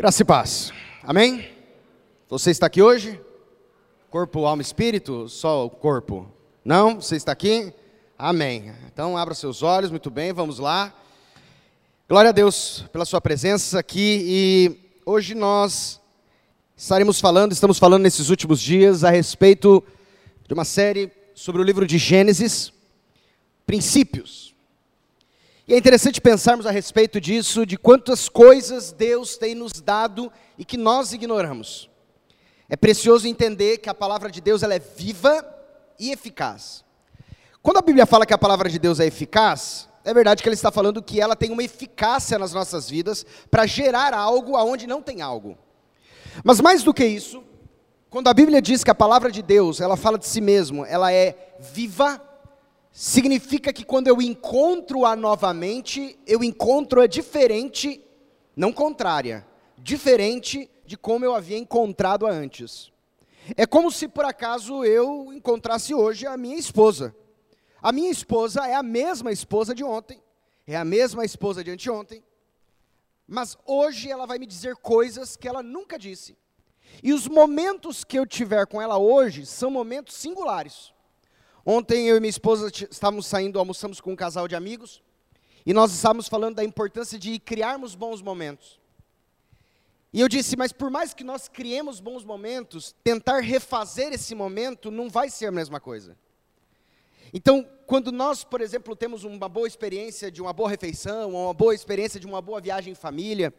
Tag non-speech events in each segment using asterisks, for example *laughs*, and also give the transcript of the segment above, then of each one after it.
Graça e paz. Amém? Você está aqui hoje? Corpo, alma espírito? Só o corpo? Não? Você está aqui? Amém. Então abra seus olhos, muito bem, vamos lá. Glória a Deus pela sua presença aqui e hoje nós estaremos falando, estamos falando nesses últimos dias a respeito de uma série sobre o livro de Gênesis, princípios. E é interessante pensarmos a respeito disso, de quantas coisas Deus tem nos dado e que nós ignoramos. É precioso entender que a palavra de Deus ela é viva e eficaz. Quando a Bíblia fala que a palavra de Deus é eficaz, é verdade que ele está falando que ela tem uma eficácia nas nossas vidas para gerar algo aonde não tem algo. Mas mais do que isso, quando a Bíblia diz que a palavra de Deus, ela fala de si mesmo, ela é viva significa que quando eu encontro-a novamente, eu encontro-a diferente, não contrária, diferente de como eu havia encontrado-a antes. É como se por acaso eu encontrasse hoje a minha esposa. A minha esposa é a mesma esposa de ontem, é a mesma esposa de anteontem, mas hoje ela vai me dizer coisas que ela nunca disse. E os momentos que eu tiver com ela hoje são momentos singulares. Ontem eu e minha esposa estávamos saindo, almoçamos com um casal de amigos, e nós estávamos falando da importância de criarmos bons momentos. E eu disse, mas por mais que nós criemos bons momentos, tentar refazer esse momento não vai ser a mesma coisa. Então, quando nós, por exemplo, temos uma boa experiência de uma boa refeição, ou uma boa experiência de uma boa viagem em família,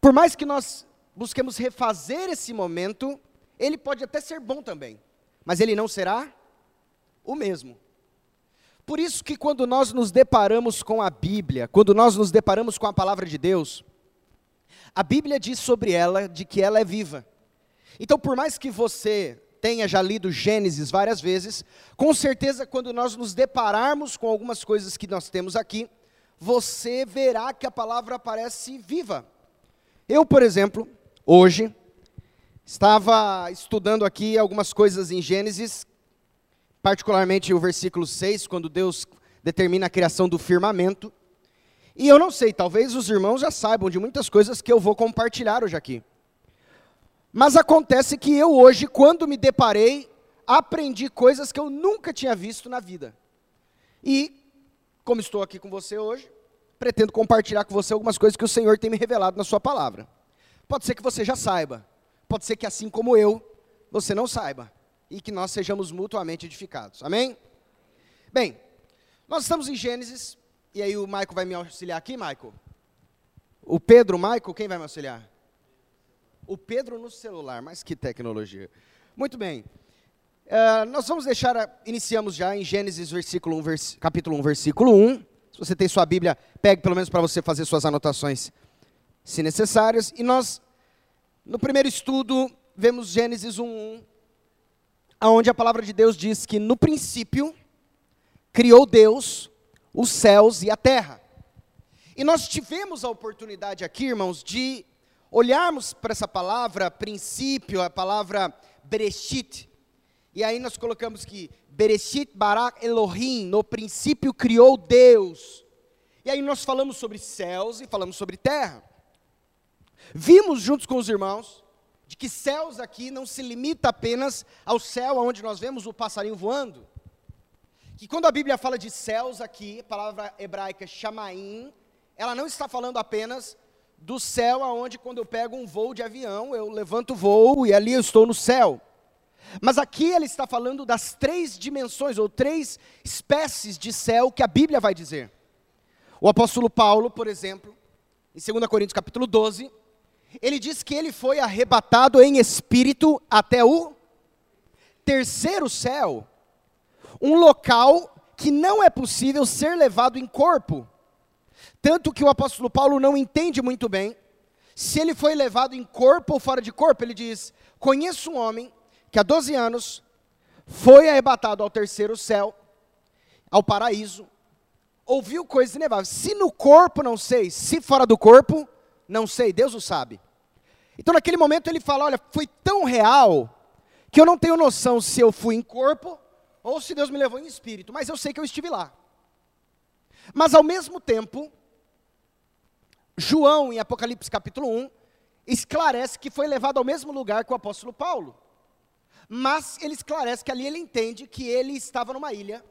por mais que nós busquemos refazer esse momento, ele pode até ser bom também, mas ele não será o mesmo. Por isso que quando nós nos deparamos com a Bíblia, quando nós nos deparamos com a palavra de Deus, a Bíblia diz sobre ela de que ela é viva. Então, por mais que você tenha já lido Gênesis várias vezes, com certeza quando nós nos depararmos com algumas coisas que nós temos aqui, você verá que a palavra parece viva. Eu, por exemplo, hoje estava estudando aqui algumas coisas em Gênesis particularmente o versículo 6, quando Deus determina a criação do firmamento. E eu não sei, talvez os irmãos já saibam de muitas coisas que eu vou compartilhar hoje aqui. Mas acontece que eu hoje, quando me deparei, aprendi coisas que eu nunca tinha visto na vida. E, como estou aqui com você hoje, pretendo compartilhar com você algumas coisas que o Senhor tem me revelado na Sua palavra. Pode ser que você já saiba, pode ser que assim como eu, você não saiba e que nós sejamos mutuamente edificados. Amém? Bem, nós estamos em Gênesis, e aí o Maico vai me auxiliar aqui, Maico? O Pedro, Maico, quem vai me auxiliar? O Pedro no celular, mas que tecnologia. Muito bem. Uh, nós vamos deixar, iniciamos já em Gênesis versículo 1, vers, capítulo 1, versículo 1. Se você tem sua Bíblia, pegue pelo menos para você fazer suas anotações, se necessárias. E nós, no primeiro estudo, vemos Gênesis 1, 1 onde a palavra de Deus diz que no princípio criou Deus os céus e a terra. E nós tivemos a oportunidade aqui, irmãos, de olharmos para essa palavra princípio, a palavra Bereshit. E aí nós colocamos que Bereshit barak Elohim, no princípio criou Deus. E aí nós falamos sobre céus e falamos sobre terra. Vimos juntos com os irmãos de que céus aqui não se limita apenas ao céu onde nós vemos o passarinho voando. Que quando a Bíblia fala de céus aqui, a palavra hebraica chamaim, ela não está falando apenas do céu aonde quando eu pego um voo de avião, eu levanto o voo e ali eu estou no céu. Mas aqui ele está falando das três dimensões ou três espécies de céu que a Bíblia vai dizer. O apóstolo Paulo, por exemplo, em 2 Coríntios capítulo 12, ele diz que ele foi arrebatado em espírito até o terceiro céu, um local que não é possível ser levado em corpo. Tanto que o apóstolo Paulo não entende muito bem se ele foi levado em corpo ou fora de corpo. Ele diz: Conheço um homem que há 12 anos foi arrebatado ao terceiro céu, ao paraíso, ouviu coisas inefáveis. Se no corpo, não sei, se fora do corpo, não sei, Deus o sabe. Então naquele momento ele fala: Olha, foi tão real que eu não tenho noção se eu fui em corpo ou se Deus me levou em espírito, mas eu sei que eu estive lá. Mas ao mesmo tempo, João, em Apocalipse capítulo 1, esclarece que foi levado ao mesmo lugar que o apóstolo Paulo. Mas ele esclarece que ali ele entende que ele estava numa ilha,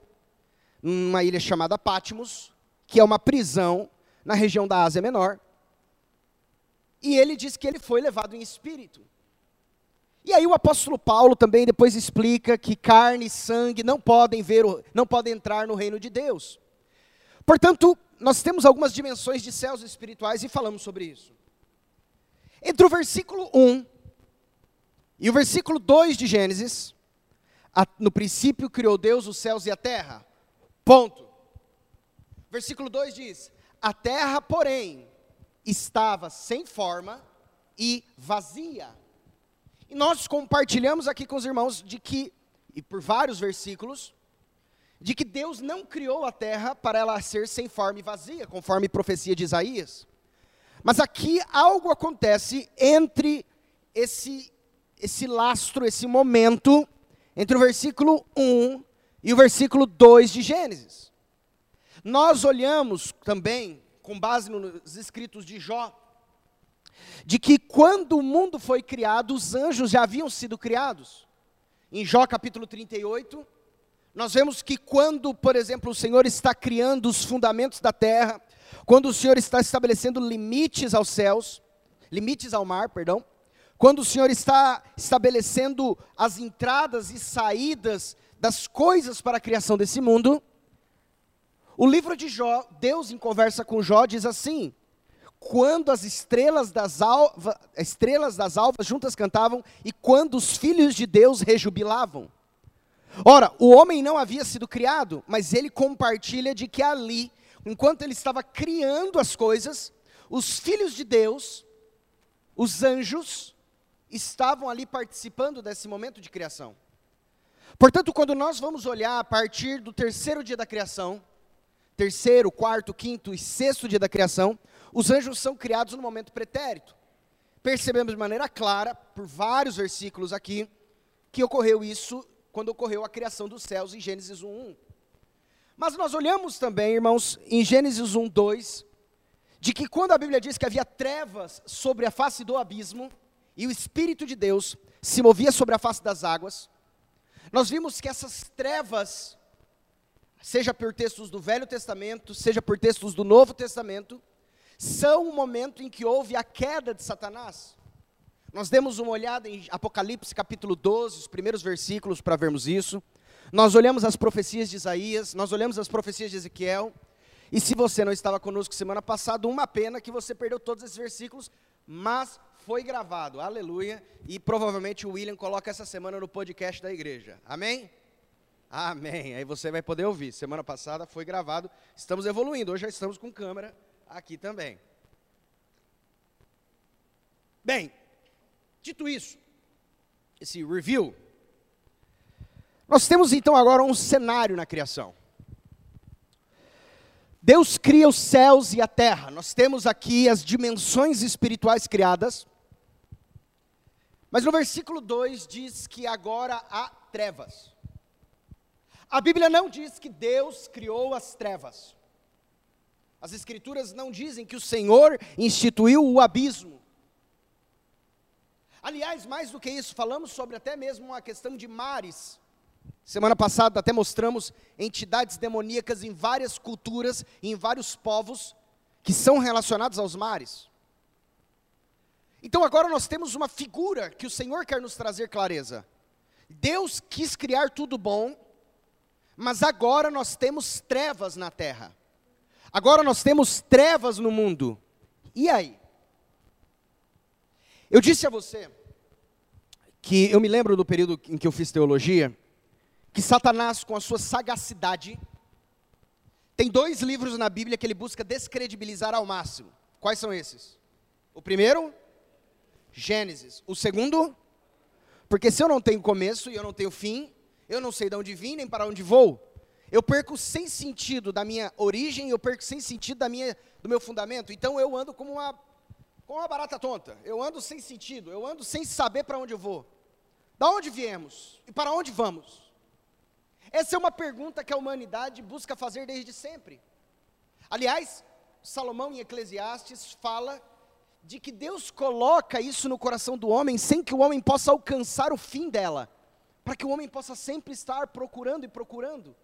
numa ilha chamada Patmos, que é uma prisão na região da Ásia Menor. E ele diz que ele foi levado em espírito. E aí o apóstolo Paulo também depois explica que carne e sangue não podem ver, não podem entrar no reino de Deus. Portanto, nós temos algumas dimensões de céus espirituais e falamos sobre isso. Entre o versículo 1 e o versículo 2 de Gênesis, no princípio criou Deus os céus e a terra. Ponto. Versículo 2 diz: A terra, porém, estava sem forma e vazia. E nós compartilhamos aqui com os irmãos de que, e por vários versículos, de que Deus não criou a terra para ela ser sem forma e vazia, conforme profecia de Isaías. Mas aqui algo acontece entre esse, esse lastro, esse momento, entre o versículo 1 e o versículo 2 de Gênesis. Nós olhamos também, com base nos escritos de Jó, de que quando o mundo foi criado, os anjos já haviam sido criados. Em Jó capítulo 38, nós vemos que quando, por exemplo, o Senhor está criando os fundamentos da terra, quando o Senhor está estabelecendo limites aos céus, limites ao mar, perdão, quando o Senhor está estabelecendo as entradas e saídas das coisas para a criação desse mundo, o livro de Jó, Deus em conversa com Jó diz assim: quando as estrelas das, alva, estrelas das alvas juntas cantavam e quando os filhos de Deus rejubilavam. Ora, o homem não havia sido criado, mas ele compartilha de que ali, enquanto ele estava criando as coisas, os filhos de Deus, os anjos, estavam ali participando desse momento de criação. Portanto, quando nós vamos olhar a partir do terceiro dia da criação, terceiro, quarto, quinto e sexto dia da criação, os anjos são criados no momento pretérito. Percebemos de maneira clara, por vários versículos aqui, que ocorreu isso quando ocorreu a criação dos céus em Gênesis 1:1. Mas nós olhamos também, irmãos, em Gênesis 1:2, de que quando a Bíblia diz que havia trevas sobre a face do abismo e o espírito de Deus se movia sobre a face das águas, nós vimos que essas trevas, seja por textos do Velho Testamento, seja por textos do Novo Testamento, são o momento em que houve a queda de Satanás. Nós demos uma olhada em Apocalipse capítulo 12, os primeiros versículos para vermos isso. Nós olhamos as profecias de Isaías, nós olhamos as profecias de Ezequiel. E se você não estava conosco semana passada, uma pena que você perdeu todos esses versículos, mas foi gravado, aleluia. E provavelmente o William coloca essa semana no podcast da igreja. Amém? Amém. Aí você vai poder ouvir. Semana passada foi gravado. Estamos evoluindo. Hoje já estamos com câmera aqui também. Bem, Dito isso, esse review, nós temos então agora um cenário na criação. Deus cria os céus e a terra. Nós temos aqui as dimensões espirituais criadas. Mas no versículo 2 diz que agora há trevas. A Bíblia não diz que Deus criou as trevas. As Escrituras não dizem que o Senhor instituiu o abismo. Aliás, mais do que isso, falamos sobre até mesmo uma questão de mares. Semana passada até mostramos entidades demoníacas em várias culturas, em vários povos que são relacionados aos mares. Então agora nós temos uma figura que o Senhor quer nos trazer clareza. Deus quis criar tudo bom, mas agora nós temos trevas na terra. Agora nós temos trevas no mundo. E aí? Eu disse a você que eu me lembro do período em que eu fiz teologia, que Satanás, com a sua sagacidade, tem dois livros na Bíblia que ele busca descredibilizar ao máximo. Quais são esses? O primeiro, Gênesis. O segundo, porque se eu não tenho começo e eu não tenho fim, eu não sei de onde vim nem para onde vou. Eu perco sem sentido da minha origem, eu perco sem sentido da minha, do meu fundamento. Então eu ando como uma como uma barata tonta. Eu ando sem sentido, eu ando sem saber para onde eu vou. Da onde viemos e para onde vamos? Essa é uma pergunta que a humanidade busca fazer desde sempre. Aliás, Salomão em Eclesiastes fala de que Deus coloca isso no coração do homem sem que o homem possa alcançar o fim dela, para que o homem possa sempre estar procurando e procurando.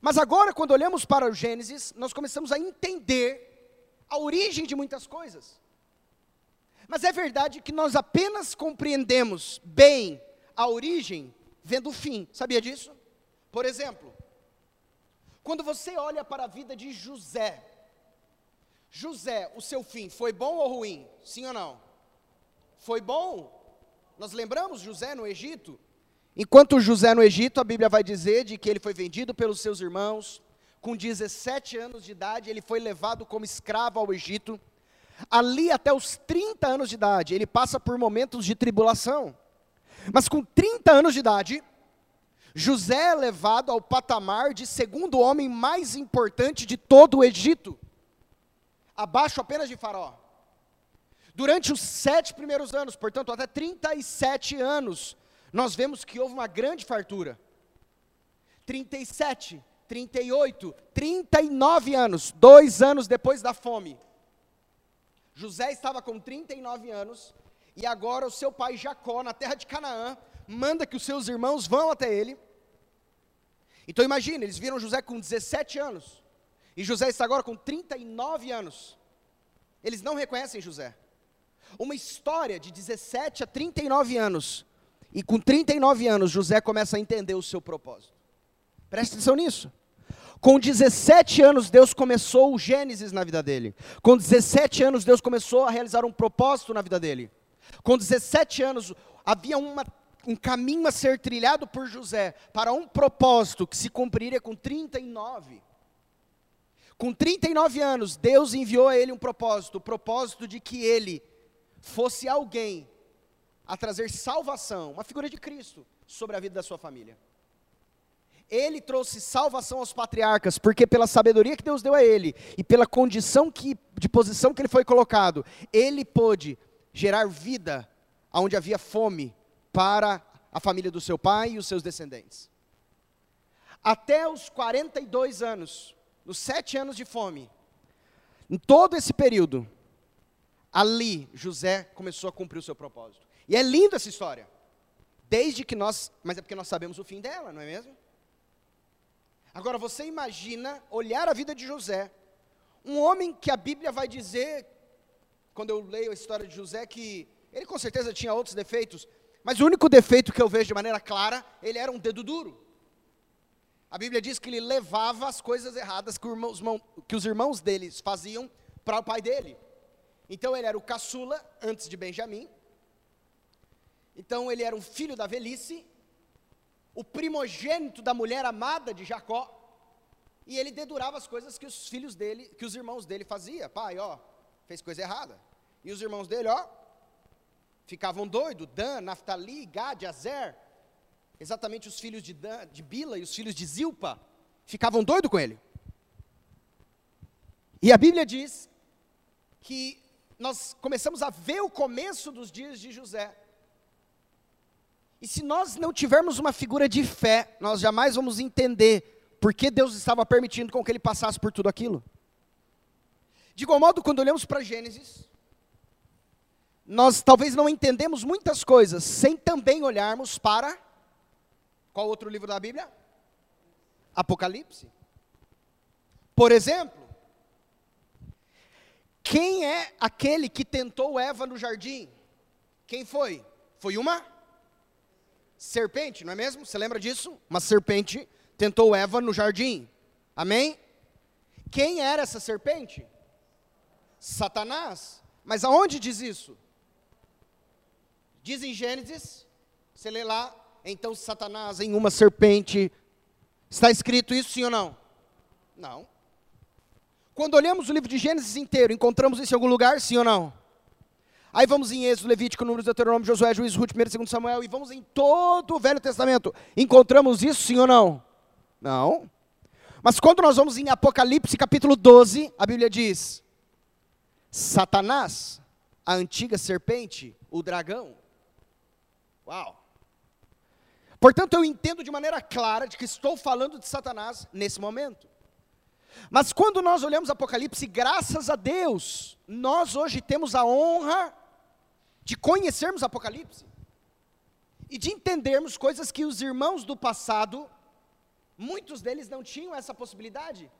Mas agora, quando olhamos para o Gênesis, nós começamos a entender a origem de muitas coisas. Mas é verdade que nós apenas compreendemos bem a origem vendo o fim. Sabia disso? Por exemplo, quando você olha para a vida de José, José, o seu fim foi bom ou ruim? Sim ou não? Foi bom? Nós lembramos José no Egito? Enquanto José no Egito, a Bíblia vai dizer de que ele foi vendido pelos seus irmãos, com 17 anos de idade, ele foi levado como escravo ao Egito. Ali até os 30 anos de idade, ele passa por momentos de tribulação. Mas com 30 anos de idade, José é levado ao patamar de segundo homem mais importante de todo o Egito, abaixo apenas de Faraó. Durante os sete primeiros anos, portanto, até 37 anos, nós vemos que houve uma grande fartura. 37, 38, 39 anos, dois anos depois da fome. José estava com 39 anos, e agora o seu pai Jacó, na terra de Canaã, manda que os seus irmãos vão até ele. Então imagine, eles viram José com 17 anos, e José está agora com 39 anos. Eles não reconhecem José. Uma história de 17 a 39 anos, e com 39 anos José começa a entender o seu propósito. Preste atenção nisso. Com 17 anos, Deus começou o Gênesis na vida dele. Com 17 anos, Deus começou a realizar um propósito na vida dele. Com 17 anos, havia uma, um caminho a ser trilhado por José para um propósito que se cumpriria com 39. Com 39 anos, Deus enviou a ele um propósito, o propósito de que ele fosse alguém a trazer salvação, uma figura de Cristo, sobre a vida da sua família. Ele trouxe salvação aos patriarcas, porque pela sabedoria que Deus deu a ele e pela condição que, de posição que ele foi colocado, ele pôde gerar vida onde havia fome para a família do seu pai e os seus descendentes. Até os 42 anos, nos sete anos de fome, em todo esse período, ali José começou a cumprir o seu propósito. E é linda essa história. Desde que nós, mas é porque nós sabemos o fim dela, não é mesmo? Agora você imagina olhar a vida de José, um homem que a Bíblia vai dizer quando eu leio a história de José, que ele com certeza tinha outros defeitos, mas o único defeito que eu vejo de maneira clara, ele era um dedo duro. A Bíblia diz que ele levava as coisas erradas que, que os irmãos deles faziam para o pai dele. Então ele era o caçula antes de Benjamim. Então ele era um filho da velhice, o primogênito da mulher amada de Jacó, e ele dedurava as coisas que os filhos dele, que os irmãos dele faziam. Pai, ó, fez coisa errada. E os irmãos dele, ó, ficavam doidos, Dan, Naftali, Gad, Azer, exatamente os filhos de, Dan, de Bila e os filhos de Zilpa, ficavam doidos com ele. E a Bíblia diz que nós começamos a ver o começo dos dias de José. E se nós não tivermos uma figura de fé, nós jamais vamos entender por que Deus estava permitindo com que ele passasse por tudo aquilo. De igual modo, quando olhamos para Gênesis, nós talvez não entendemos muitas coisas sem também olharmos para qual outro livro da Bíblia? Apocalipse. Por exemplo, quem é aquele que tentou Eva no jardim? Quem foi? Foi uma serpente, não é mesmo? Você lembra disso? Uma serpente tentou Eva no jardim. Amém? Quem era essa serpente? Satanás. Mas aonde diz isso? Diz em Gênesis, você lê lá, então Satanás em uma serpente. Está escrito isso sim ou não? Não. Quando olhamos o livro de Gênesis inteiro, encontramos isso em algum lugar, sim ou não? Aí vamos em Êxodo, Levítico, Números, Deuteronômio, Josué, Juiz, Ruth, 1 e 2 Samuel, e vamos em todo o Velho Testamento. Encontramos isso, sim ou não? Não. Mas quando nós vamos em Apocalipse, capítulo 12, a Bíblia diz: Satanás, a antiga serpente, o dragão. Uau! Portanto, eu entendo de maneira clara de que estou falando de Satanás nesse momento. Mas quando nós olhamos Apocalipse, graças a Deus, nós hoje temos a honra de conhecermos Apocalipse e de entendermos coisas que os irmãos do passado, muitos deles não tinham essa possibilidade.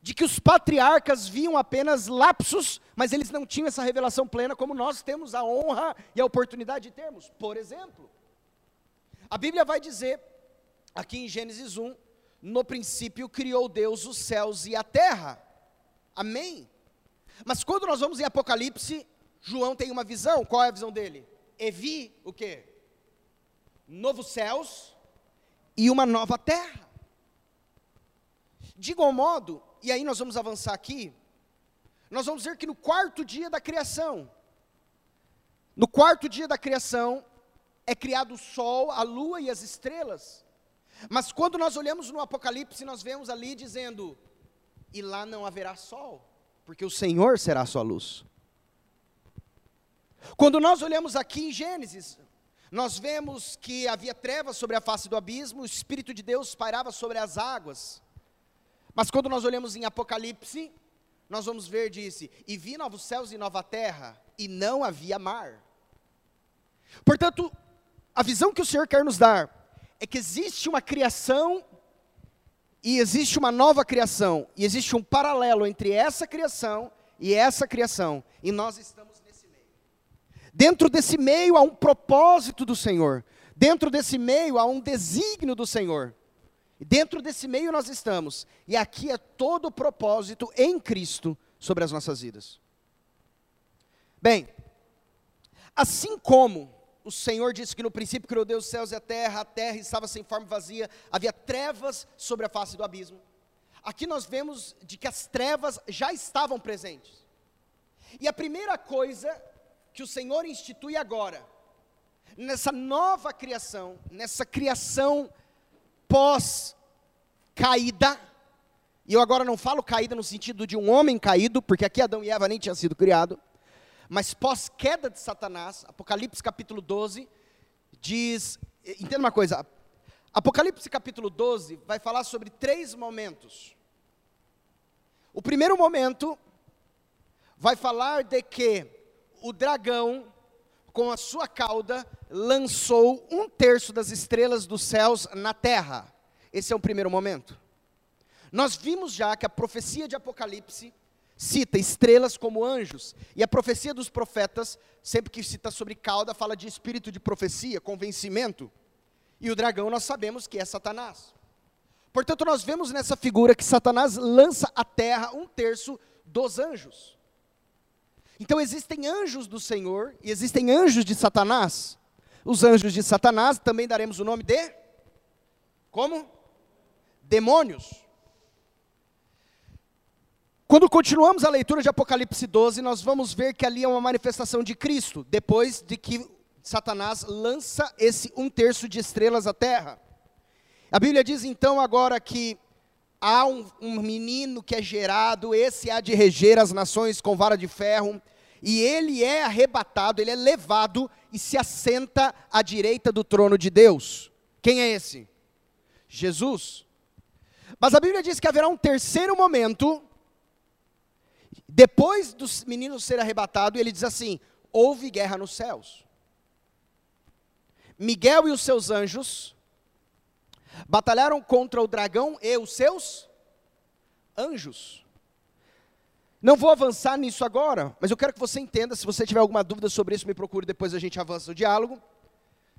De que os patriarcas viam apenas lapsos, mas eles não tinham essa revelação plena, como nós temos a honra e a oportunidade de termos. Por exemplo, a Bíblia vai dizer, aqui em Gênesis 1, no princípio criou Deus os céus e a terra. Amém? Mas quando nós vamos em Apocalipse, João tem uma visão, qual é a visão dele? E vi o quê? Novos céus e uma nova terra. De igual modo, e aí nós vamos avançar aqui, nós vamos ver que no quarto dia da criação, no quarto dia da criação, é criado o sol, a lua e as estrelas. Mas quando nós olhamos no Apocalipse, nós vemos ali dizendo: e lá não haverá sol, porque o Senhor será a sua luz. Quando nós olhamos aqui em Gênesis, nós vemos que havia trevas sobre a face do abismo, o Espírito de Deus pairava sobre as águas. Mas quando nós olhamos em Apocalipse, nós vamos ver, disse, e vi novos céus e nova terra, e não havia mar. Portanto, a visão que o Senhor quer nos dar é que existe uma criação e existe uma nova criação, e existe um paralelo entre essa criação e essa criação, e nós estamos. Dentro desse meio há um propósito do Senhor, dentro desse meio há um desígnio do Senhor. E dentro desse meio nós estamos, e aqui é todo o propósito em Cristo sobre as nossas vidas. Bem, assim como o Senhor disse que no princípio criou Deus os céus e a terra, a terra estava sem forma vazia, havia trevas sobre a face do abismo. Aqui nós vemos de que as trevas já estavam presentes. E a primeira coisa que o Senhor institui agora, nessa nova criação, nessa criação pós-caída, e eu agora não falo caída no sentido de um homem caído, porque aqui Adão e Eva nem tinham sido criados, mas pós-queda de Satanás, Apocalipse capítulo 12, diz, entenda uma coisa, Apocalipse capítulo 12 vai falar sobre três momentos. O primeiro momento vai falar de que o dragão, com a sua cauda, lançou um terço das estrelas dos céus na terra. Esse é o primeiro momento. Nós vimos já que a profecia de Apocalipse cita estrelas como anjos, e a profecia dos profetas, sempre que cita sobre cauda, fala de espírito de profecia, convencimento. E o dragão nós sabemos que é Satanás. Portanto, nós vemos nessa figura que Satanás lança à terra um terço dos anjos. Então existem anjos do Senhor e existem anjos de Satanás. Os anjos de Satanás também daremos o nome de como? Demônios. Quando continuamos a leitura de Apocalipse 12, nós vamos ver que ali é uma manifestação de Cristo, depois de que Satanás lança esse um terço de estrelas à terra. A Bíblia diz então agora que há um, um menino que é gerado, esse há de reger as nações com vara de ferro, e ele é arrebatado, ele é levado e se assenta à direita do trono de Deus. Quem é esse? Jesus. Mas a Bíblia diz que haverá um terceiro momento depois do menino ser arrebatado, ele diz assim: houve guerra nos céus. Miguel e os seus anjos batalharam contra o dragão e os seus anjos. Não vou avançar nisso agora, mas eu quero que você entenda, se você tiver alguma dúvida sobre isso, me procure, depois a gente avança o diálogo,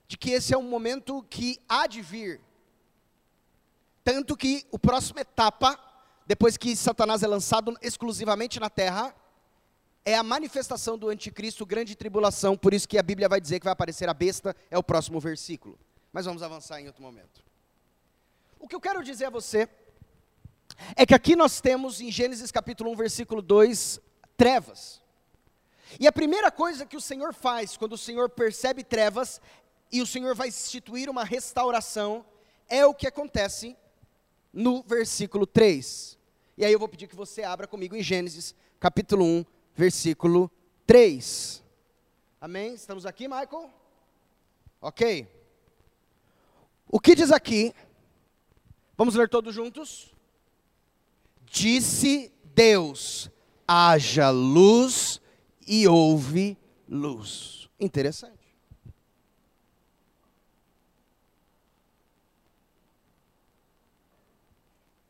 de que esse é um momento que há de vir. Tanto que o próxima etapa depois que Satanás é lançado exclusivamente na terra, é a manifestação do anticristo, grande tribulação, por isso que a Bíblia vai dizer que vai aparecer a besta, é o próximo versículo. Mas vamos avançar em outro momento. O que eu quero dizer a você é que aqui nós temos em Gênesis capítulo 1, versículo 2, trevas. E a primeira coisa que o Senhor faz quando o Senhor percebe trevas e o Senhor vai instituir uma restauração, é o que acontece no versículo 3. E aí eu vou pedir que você abra comigo em Gênesis, capítulo 1, versículo 3. Amém? Estamos aqui, Michael? Ok. O que diz aqui? Vamos ler todos juntos? Disse Deus: haja luz e houve luz. Interessante.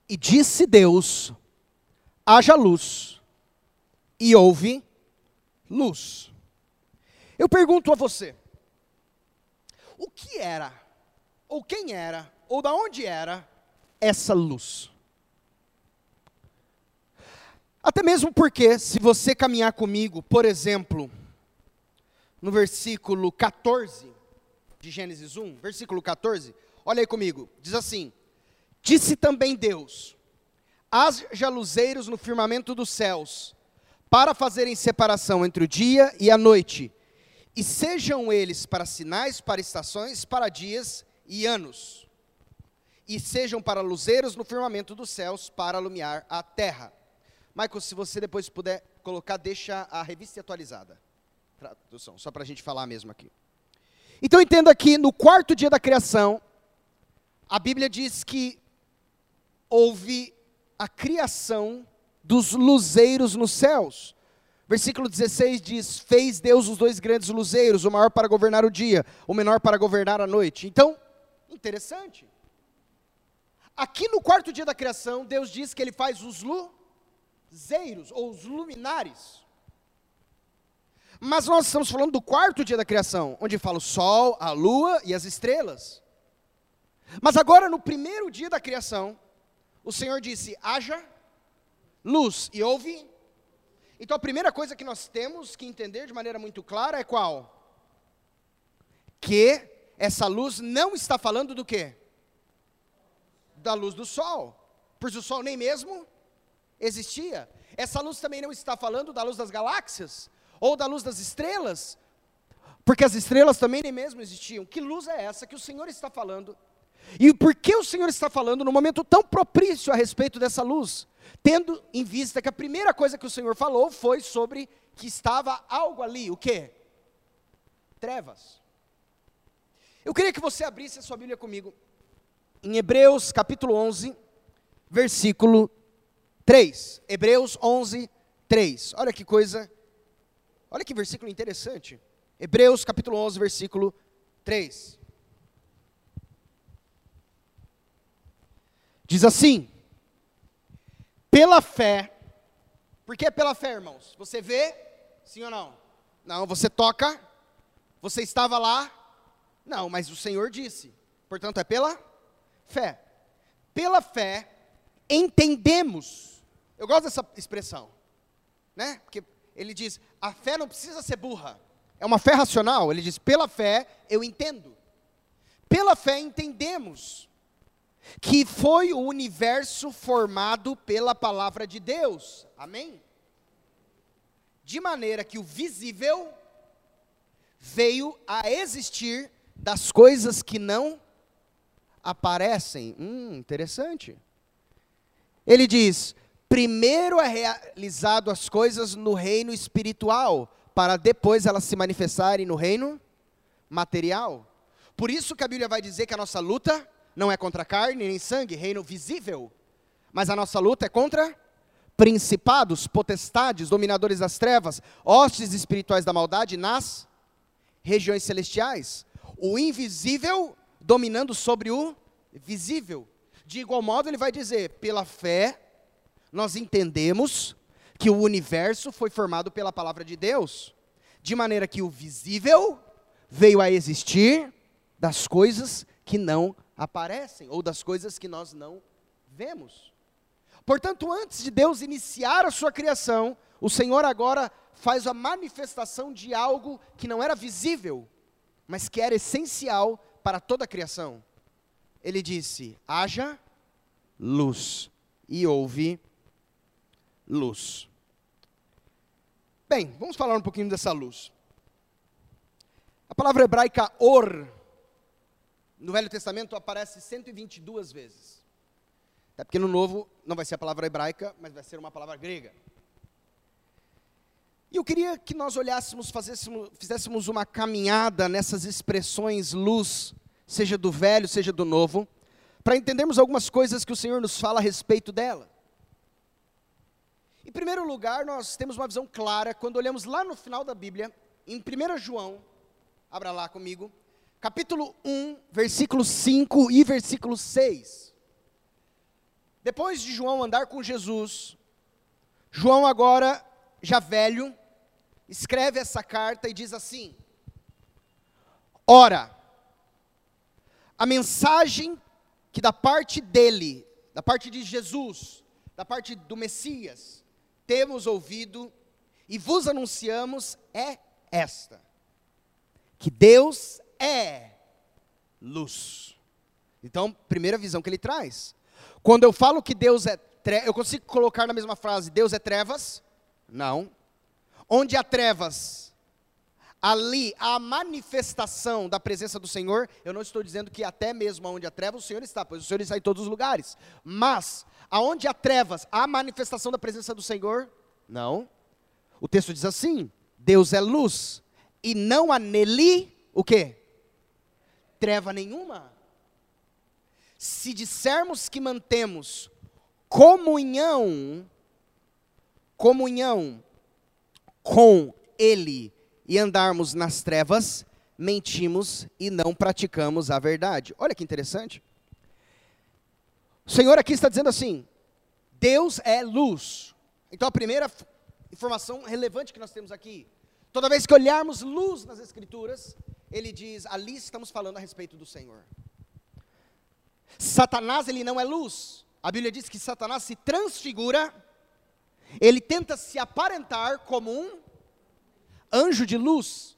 E disse Deus: haja luz, e houve luz. Eu pergunto a você: o que era, ou quem era, ou da onde era essa luz? Até mesmo porque, se você caminhar comigo, por exemplo, no versículo 14 de Gênesis 1, versículo 14, olha aí comigo, diz assim: Disse também Deus: haja luzeiros no firmamento dos céus, para fazerem separação entre o dia e a noite, e sejam eles para sinais, para estações, para dias e anos, e sejam para luzeiros no firmamento dos céus, para alumiar a terra. Michael, se você depois puder colocar, deixa a revista atualizada. Tradução, só para a gente falar mesmo aqui. Então entenda que no quarto dia da criação, a Bíblia diz que houve a criação dos luzeiros nos céus. Versículo 16 diz: Fez Deus os dois grandes luzeiros, o maior para governar o dia, o menor para governar a noite. Então, interessante. Aqui no quarto dia da criação, Deus diz que ele faz os luzeiros, ou os luminares. Mas nós estamos falando do quarto dia da criação, onde fala o sol, a lua e as estrelas. Mas agora, no primeiro dia da criação, o Senhor disse: haja luz, e houve. Então a primeira coisa que nós temos que entender de maneira muito clara é qual? Que essa luz não está falando do quê? Da luz do sol, pois o sol nem mesmo existia. Essa luz também não está falando da luz das galáxias, ou da luz das estrelas, porque as estrelas também nem mesmo existiam. Que luz é essa que o Senhor está falando? E por que o Senhor está falando no momento tão propício a respeito dessa luz? Tendo em vista que a primeira coisa que o Senhor falou foi sobre que estava algo ali, o que? Trevas. Eu queria que você abrisse a sua Bíblia comigo em Hebreus capítulo 11, versículo 3. Hebreus 11, 3. Olha que coisa, olha que versículo interessante. Hebreus capítulo 11, versículo 3. Diz assim: pela fé, porque é pela fé, irmãos? Você vê, sim ou não? Não, você toca, você estava lá, não, mas o Senhor disse, portanto é pela fé. Pela fé, entendemos, eu gosto dessa expressão, né? Porque ele diz, a fé não precisa ser burra, é uma fé racional, ele diz, pela fé eu entendo. Pela fé entendemos que foi o universo formado pela palavra de Deus. Amém? De maneira que o visível veio a existir das coisas que não aparecem. Hum, interessante. Ele diz: primeiro é realizado as coisas no reino espiritual, para depois elas se manifestarem no reino material. Por isso que a Bíblia vai dizer que a nossa luta não é contra carne nem sangue, reino visível, mas a nossa luta é contra principados, potestades, dominadores das trevas, hostes espirituais da maldade nas regiões celestiais. O invisível dominando sobre o visível. De igual modo, ele vai dizer: pela fé, nós entendemos que o universo foi formado pela palavra de Deus, de maneira que o visível veio a existir das coisas que não aparecem ou das coisas que nós não vemos. Portanto, antes de Deus iniciar a sua criação, o Senhor agora faz a manifestação de algo que não era visível, mas que era essencial para toda a criação. Ele disse: haja luz, e houve luz. Bem, vamos falar um pouquinho dessa luz. A palavra hebraica or no Velho Testamento aparece 122 vezes. Até porque no Novo não vai ser a palavra hebraica, mas vai ser uma palavra grega. E eu queria que nós olhássemos, fizéssemos uma caminhada nessas expressões luz, seja do velho, seja do novo, para entendermos algumas coisas que o Senhor nos fala a respeito dela. Em primeiro lugar, nós temos uma visão clara quando olhamos lá no final da Bíblia, em 1 João, abra lá comigo, capítulo 1, versículo 5 e versículo 6. Depois de João andar com Jesus, João agora, já velho, escreve essa carta e diz assim: Ora, a mensagem que da parte dele, da parte de Jesus, da parte do Messias, temos ouvido e vos anunciamos é esta: que Deus é luz. Então, primeira visão que ele traz. Quando eu falo que Deus é eu consigo colocar na mesma frase Deus é trevas? Não. Onde há trevas, ali a manifestação da presença do Senhor, eu não estou dizendo que até mesmo onde há trevas o Senhor está, pois o Senhor está em todos os lugares. Mas aonde há trevas, há manifestação da presença do Senhor? Não. O texto diz assim: Deus é luz e não há nele o quê? Treva nenhuma. Se dissermos que mantemos comunhão, comunhão com ele e andarmos nas trevas, mentimos e não praticamos a verdade. Olha que interessante. O Senhor aqui está dizendo assim: Deus é luz. Então a primeira informação relevante que nós temos aqui, toda vez que olharmos luz nas Escrituras, ele diz: ali estamos falando a respeito do Senhor. Satanás, ele não é luz. A Bíblia diz que Satanás se transfigura, ele tenta se aparentar como um anjo de luz.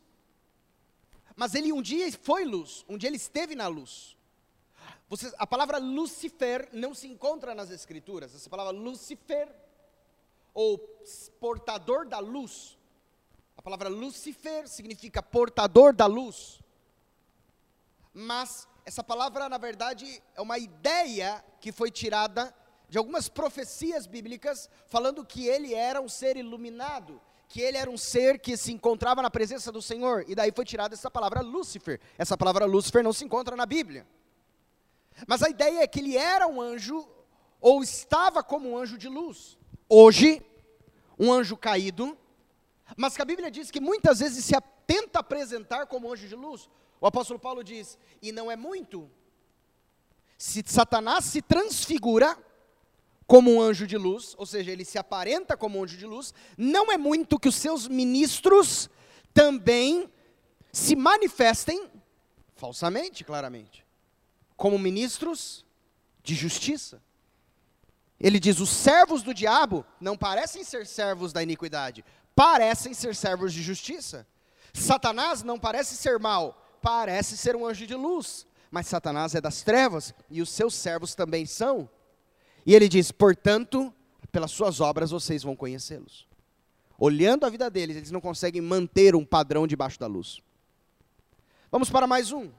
Mas ele um dia foi luz, um dia ele esteve na luz. Você, a palavra Lucifer não se encontra nas Escrituras. Essa palavra Lucifer, ou portador da luz. A palavra Lucifer significa portador da luz. Mas essa palavra, na verdade, é uma ideia que foi tirada de algumas profecias bíblicas, falando que ele era um ser iluminado, que ele era um ser que se encontrava na presença do Senhor, e daí foi tirada essa palavra Lúcifer. Essa palavra Lúcifer não se encontra na Bíblia. Mas a ideia é que ele era um anjo, ou estava como um anjo de luz. Hoje, um anjo caído, mas que a Bíblia diz que muitas vezes se tenta apresentar como anjo de luz. O apóstolo Paulo diz: e não é muito. Se Satanás se transfigura, como um anjo de luz, ou seja, ele se aparenta como um anjo de luz, não é muito que os seus ministros também se manifestem falsamente, claramente, como ministros de justiça. Ele diz: os servos do diabo não parecem ser servos da iniquidade, parecem ser servos de justiça. Satanás não parece ser mal, parece ser um anjo de luz, mas Satanás é das trevas e os seus servos também são. E ele diz: portanto, pelas suas obras vocês vão conhecê-los. Olhando a vida deles, eles não conseguem manter um padrão debaixo da luz. Vamos para mais um.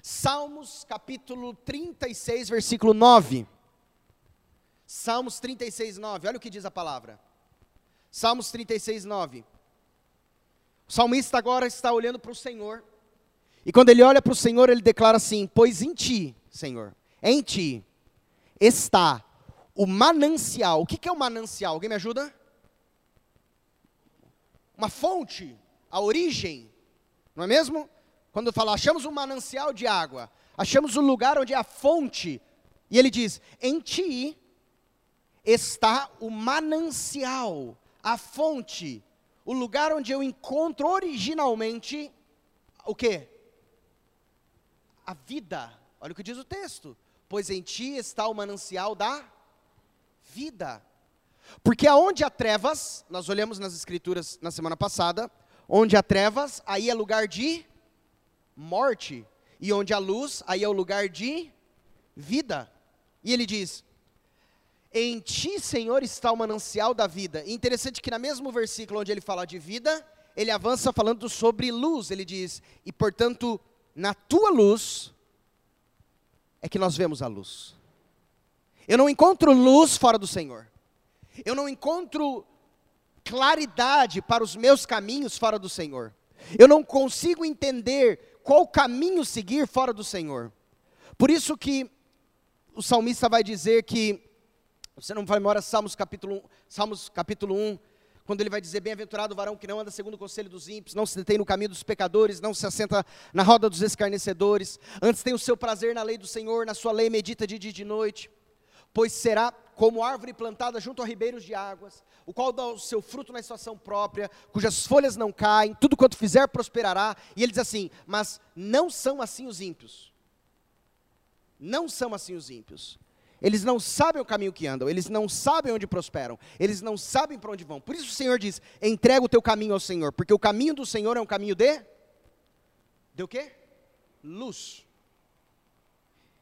Salmos capítulo 36, versículo 9. Salmos 36, 9. Olha o que diz a palavra. Salmos 36, 9. O salmista agora está olhando para o Senhor. E quando ele olha para o Senhor, ele declara assim: Pois em ti, Senhor, em ti, está o manancial. O que é o manancial? Alguém me ajuda? Uma fonte, a origem, não é mesmo? Quando fala, achamos um manancial de água, achamos o um lugar onde é a fonte, e ele diz: em ti está o manancial, a fonte, o lugar onde eu encontro originalmente o que? A vida. Olha o que diz o texto pois em ti está o manancial da vida. Porque aonde há trevas, nós olhamos nas escrituras na semana passada, onde há trevas, aí é lugar de morte, e onde há luz, aí é o lugar de vida. E ele diz: Em ti, Senhor, está o manancial da vida. E interessante que no mesmo versículo onde ele fala de vida, ele avança falando sobre luz. Ele diz: E portanto, na tua luz é que nós vemos a luz. Eu não encontro luz fora do Senhor. Eu não encontro claridade para os meus caminhos fora do Senhor. Eu não consigo entender qual caminho seguir fora do Senhor. Por isso que o salmista vai dizer que Você não vai memória Salmos capítulo 1, Salmos capítulo 1, quando ele vai dizer: Bem-aventurado o varão que não anda segundo o conselho dos ímpios, não se detém no caminho dos pecadores, não se assenta na roda dos escarnecedores, antes tem o seu prazer na lei do Senhor, na sua lei medita de dia e de noite, pois será como árvore plantada junto a ribeiros de águas, o qual dá o seu fruto na estação própria, cujas folhas não caem, tudo quanto fizer prosperará. E ele diz assim: Mas não são assim os ímpios. Não são assim os ímpios. Eles não sabem o caminho que andam, eles não sabem onde prosperam, eles não sabem para onde vão. Por isso o Senhor diz: entrega o teu caminho ao Senhor, porque o caminho do Senhor é um caminho de. De o quê? Luz.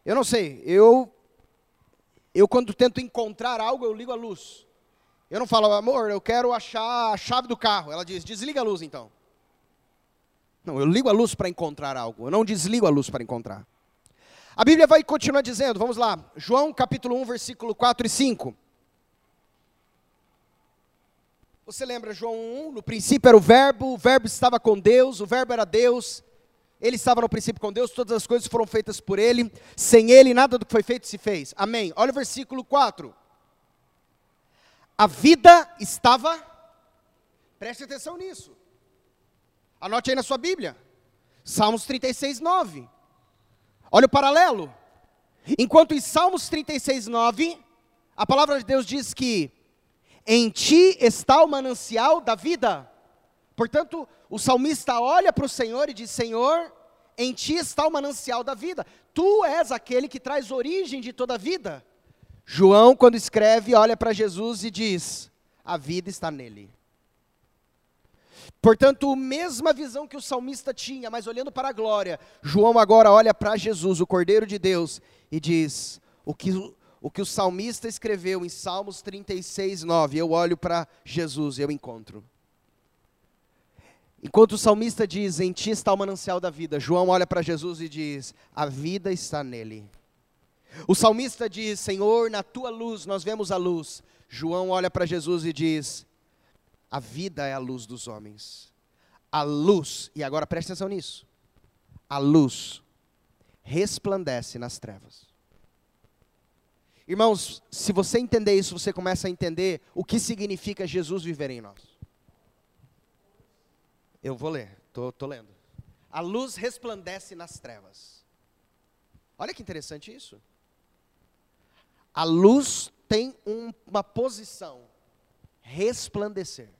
Eu não sei, eu. Eu quando tento encontrar algo, eu ligo a luz. Eu não falo, amor, eu quero achar a chave do carro. Ela diz, desliga a luz então. Não, eu ligo a luz para encontrar algo, eu não desligo a luz para encontrar. A Bíblia vai continuar dizendo, vamos lá, João capítulo 1, versículo 4 e 5. Você lembra João 1? No princípio era o Verbo, o Verbo estava com Deus, o Verbo era Deus, ele estava no princípio com Deus, todas as coisas foram feitas por ele, sem ele nada do que foi feito se fez. Amém. Olha o versículo 4. A vida estava, preste atenção nisso, anote aí na sua Bíblia, Salmos 36, 9. Olha o paralelo. Enquanto em Salmos 36, 9, a palavra de Deus diz que em ti está o manancial da vida. Portanto, o salmista olha para o Senhor e diz: Senhor, em ti está o manancial da vida. Tu és aquele que traz origem de toda a vida. João, quando escreve, olha para Jesus e diz: A vida está nele. Portanto, a mesma visão que o salmista tinha, mas olhando para a glória, João agora olha para Jesus, o Cordeiro de Deus, e diz: o que, o que o salmista escreveu em Salmos 36, 9, eu olho para Jesus e eu encontro. Enquanto o salmista diz: Em ti está o manancial da vida, João olha para Jesus e diz: A vida está nele. O salmista diz: Senhor, na tua luz nós vemos a luz. João olha para Jesus e diz: a vida é a luz dos homens. A luz, e agora preste atenção nisso. A luz resplandece nas trevas. Irmãos, se você entender isso, você começa a entender o que significa Jesus viver em nós. Eu vou ler, estou lendo. A luz resplandece nas trevas. Olha que interessante isso. A luz tem um, uma posição, resplandecer.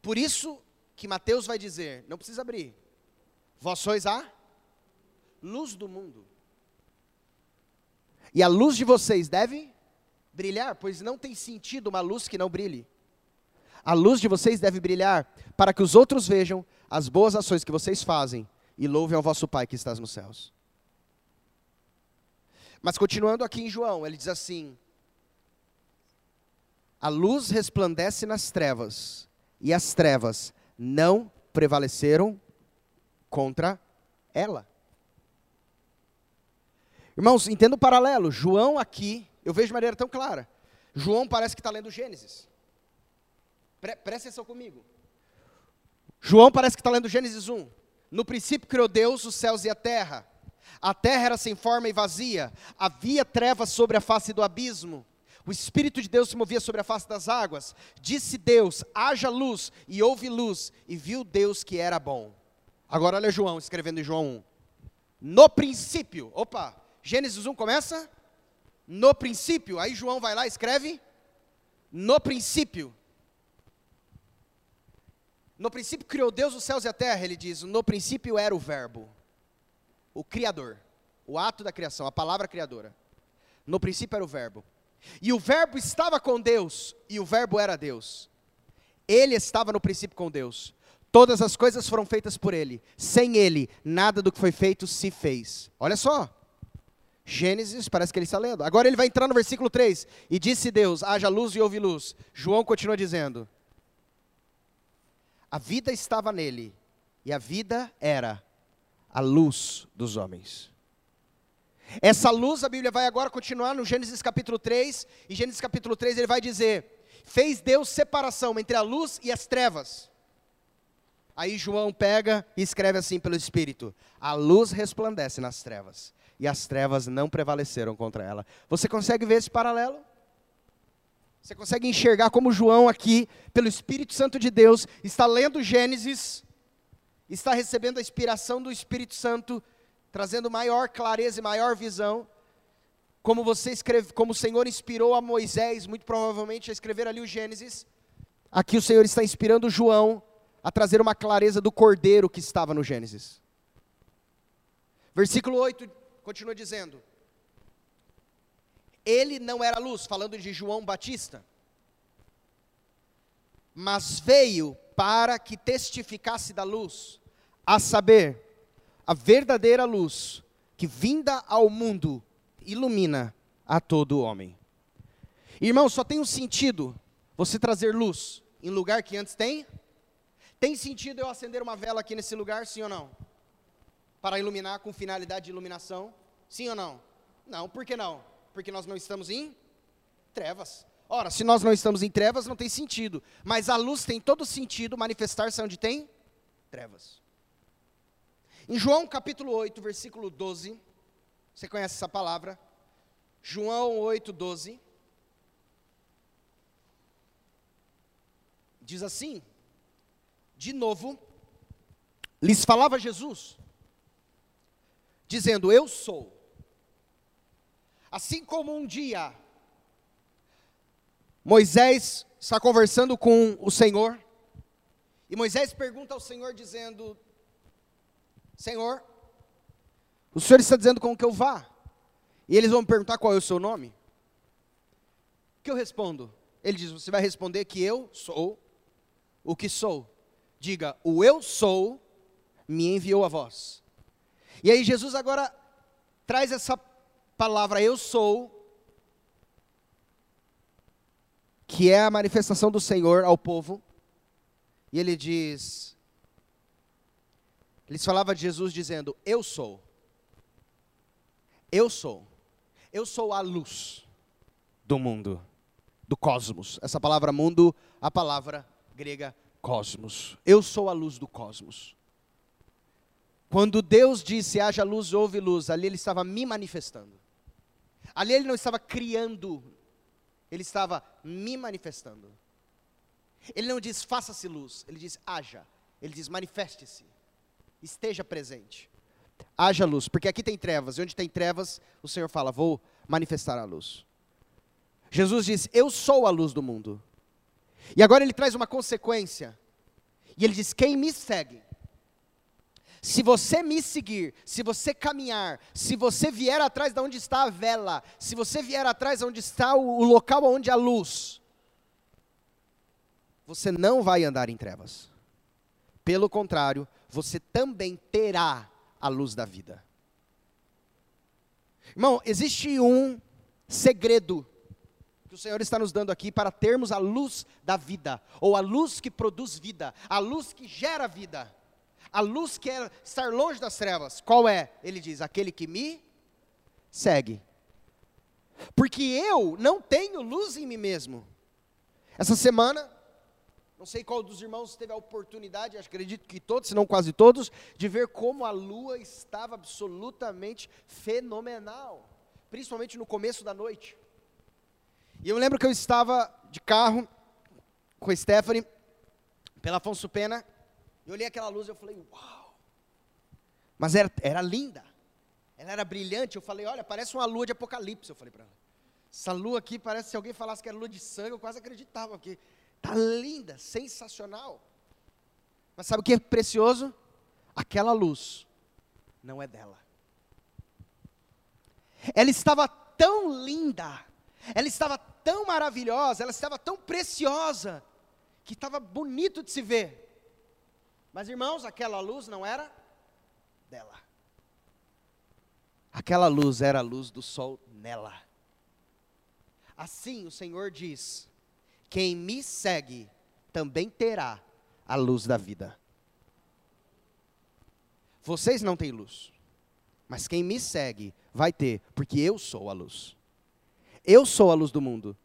Por isso que Mateus vai dizer, não precisa abrir. Vós sois a luz do mundo. E a luz de vocês deve brilhar, pois não tem sentido uma luz que não brilhe. A luz de vocês deve brilhar para que os outros vejam as boas ações que vocês fazem e louvem ao vosso Pai que estás nos céus. Mas continuando aqui em João, ele diz assim: A luz resplandece nas trevas, e as trevas não prevaleceram contra ela. Irmãos, entenda o paralelo. João aqui, eu vejo de maneira tão clara. João parece que está lendo Gênesis. Pre presta atenção comigo. João parece que está lendo Gênesis 1. No princípio criou Deus os céus e a terra. A terra era sem forma e vazia. Havia trevas sobre a face do abismo o Espírito de Deus se movia sobre a face das águas. Disse Deus: haja luz, e houve luz, e viu Deus que era bom. Agora olha João escrevendo em João 1. No princípio, opa, Gênesis 1 começa? No princípio, aí João vai lá e escreve: No princípio. No princípio criou Deus os céus e a terra, ele diz: No princípio era o Verbo, o Criador, o ato da criação, a palavra criadora. No princípio era o Verbo. E o Verbo estava com Deus, e o Verbo era Deus. Ele estava no princípio com Deus. Todas as coisas foram feitas por Ele. Sem Ele, nada do que foi feito se fez. Olha só. Gênesis, parece que ele está lendo. Agora ele vai entrar no versículo 3. E disse Deus: haja luz e houve luz. João continua dizendo: A vida estava nele, e a vida era a luz dos homens. Essa luz, a Bíblia vai agora continuar no Gênesis capítulo 3, e Gênesis capítulo 3 ele vai dizer: Fez Deus separação entre a luz e as trevas. Aí João pega e escreve assim pelo Espírito: A luz resplandece nas trevas, e as trevas não prevaleceram contra ela. Você consegue ver esse paralelo? Você consegue enxergar como João aqui, pelo Espírito Santo de Deus, está lendo Gênesis, está recebendo a inspiração do Espírito Santo, trazendo maior clareza e maior visão. Como você escreve, como o Senhor inspirou a Moisés, muito provavelmente a escrever ali o Gênesis, aqui o Senhor está inspirando João a trazer uma clareza do cordeiro que estava no Gênesis. Versículo 8 continua dizendo: Ele não era luz, falando de João Batista, mas veio para que testificasse da luz, a saber, a verdadeira luz que vinda ao mundo ilumina a todo homem. Irmão, só tem um sentido você trazer luz em lugar que antes tem? Tem sentido eu acender uma vela aqui nesse lugar, sim ou não? Para iluminar com finalidade de iluminação? Sim ou não? Não, por que não? Porque nós não estamos em trevas. Ora, se nós não estamos em trevas, não tem sentido. Mas a luz tem todo sentido manifestar-se onde tem trevas. Em João capítulo 8, versículo 12, você conhece essa palavra? João 8, 12. Diz assim: De novo, lhes falava Jesus, dizendo: Eu sou. Assim como um dia Moisés está conversando com o Senhor, e Moisés pergunta ao Senhor, dizendo: Senhor, o Senhor está dizendo como que eu vá? E eles vão me perguntar qual é o seu nome? O que eu respondo? Ele diz: Você vai responder que eu sou o que sou. Diga: O eu sou me enviou a vós. E aí Jesus agora traz essa palavra eu sou, que é a manifestação do Senhor ao povo. E ele diz: eles falavam de Jesus dizendo: Eu sou. Eu sou. Eu sou a luz do mundo, do cosmos. Essa palavra mundo, a palavra grega cosmos. Eu sou a luz do cosmos. Quando Deus disse haja luz, houve luz, ali ele estava me manifestando. Ali ele não estava criando, ele estava me manifestando. Ele não diz faça-se luz, ele diz haja, ele diz manifeste-se esteja presente. Haja luz, porque aqui tem trevas, e onde tem trevas, o Senhor fala: Vou manifestar a luz. Jesus diz: Eu sou a luz do mundo. E agora ele traz uma consequência. E ele diz: Quem me segue, se você me seguir, se você caminhar, se você vier atrás de onde está a vela, se você vier atrás de onde está o, local onde há luz, você não vai andar em trevas. Pelo contrário, você também terá a luz da vida. Irmão, existe um segredo que o Senhor está nos dando aqui para termos a luz da vida, ou a luz que produz vida, a luz que gera vida, a luz que é estar longe das trevas. Qual é? Ele diz: aquele que me segue. Porque eu não tenho luz em mim mesmo. Essa semana, não sei qual dos irmãos teve a oportunidade, acredito que todos, se não quase todos, de ver como a lua estava absolutamente fenomenal, principalmente no começo da noite. E eu lembro que eu estava de carro com a Stephanie, pela Afonso Pena, e olhei aquela luz e eu falei, uau! Mas era, era linda, ela era brilhante. Eu falei, olha, parece uma lua de apocalipse. Eu falei para ela, essa lua aqui parece se alguém falasse que era lua de sangue, eu quase acreditava, porque Está linda, sensacional. Mas sabe o que é precioso? Aquela luz não é dela. Ela estava tão linda, ela estava tão maravilhosa, ela estava tão preciosa, que estava bonito de se ver. Mas irmãos, aquela luz não era dela. Aquela luz era a luz do sol nela. Assim o Senhor diz: quem me segue também terá a luz da vida. Vocês não têm luz, mas quem me segue vai ter, porque eu sou a luz. Eu sou a luz do mundo.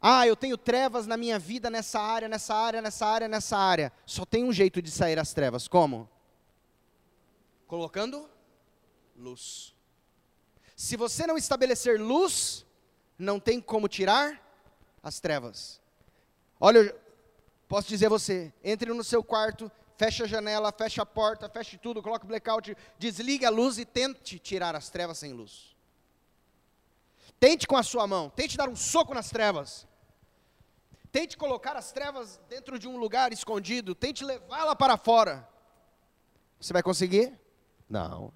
Ah, eu tenho trevas na minha vida nessa área, nessa área, nessa área, nessa área. Só tem um jeito de sair as trevas. Como? Colocando luz. Se você não estabelecer luz, não tem como tirar as trevas. Olha, posso dizer a você, entre no seu quarto, feche a janela, feche a porta, feche tudo, coloque o blackout, desligue a luz e tente tirar as trevas sem luz. Tente com a sua mão, tente dar um soco nas trevas. Tente colocar as trevas dentro de um lugar escondido, tente levá-la para fora. Você vai conseguir? Não.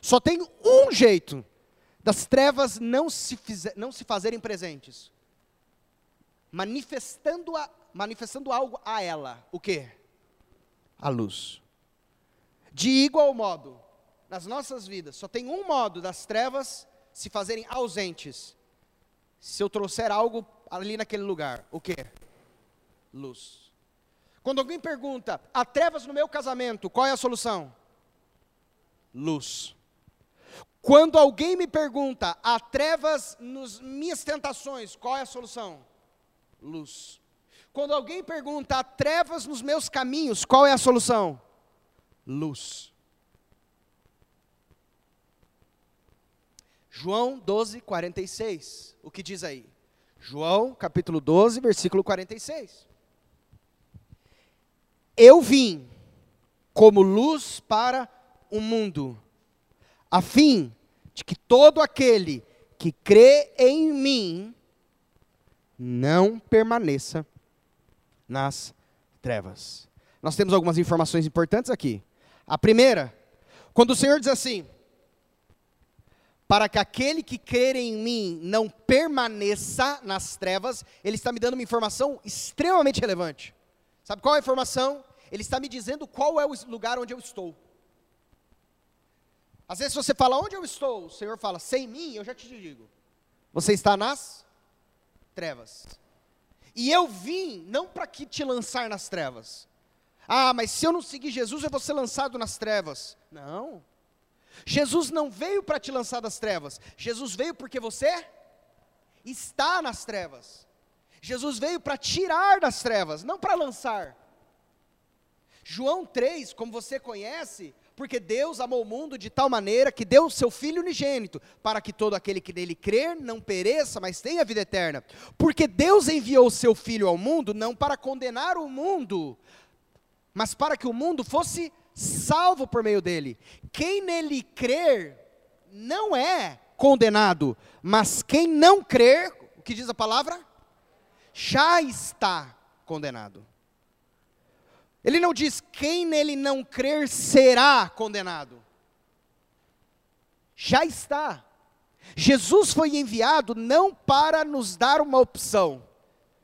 Só tem um jeito das trevas não se, fizer, não se fazerem presentes. Manifestando, a, manifestando algo a ela. O que? A luz. De igual modo, nas nossas vidas, só tem um modo das trevas se fazerem ausentes. Se eu trouxer algo ali naquele lugar, o que? Luz. Quando alguém pergunta, há trevas no meu casamento, qual é a solução? Luz. Quando alguém me pergunta, há trevas nas minhas tentações, qual é a solução? Luz. Quando alguém pergunta, há trevas nos meus caminhos, qual é a solução? Luz. João 12, 46. O que diz aí? João, capítulo 12, versículo 46. Eu vim como luz para o mundo, a fim de que todo aquele que crê em mim não permaneça nas trevas. Nós temos algumas informações importantes aqui. A primeira, quando o Senhor diz assim: para que aquele que crer em mim não permaneça nas trevas, ele está me dando uma informação extremamente relevante. Sabe qual é a informação? Ele está me dizendo qual é o lugar onde eu estou. Às vezes você fala, onde eu estou? O Senhor fala, sem mim, eu já te digo. Você está nas trevas. E eu vim não para que te lançar nas trevas. Ah, mas se eu não seguir Jesus, eu vou ser lançado nas trevas. Não. Jesus não veio para te lançar das trevas. Jesus veio porque você está nas trevas. Jesus veio para tirar das trevas, não para lançar. João 3, como você conhece, porque Deus amou o mundo de tal maneira que deu o seu Filho unigênito, para que todo aquele que nele crer não pereça, mas tenha vida eterna. Porque Deus enviou o seu Filho ao mundo não para condenar o mundo, mas para que o mundo fosse salvo por meio dele. Quem nele crer não é condenado, mas quem não crer, o que diz a palavra? Já está condenado. Ele não diz quem nele não crer será condenado. Já está. Jesus foi enviado não para nos dar uma opção.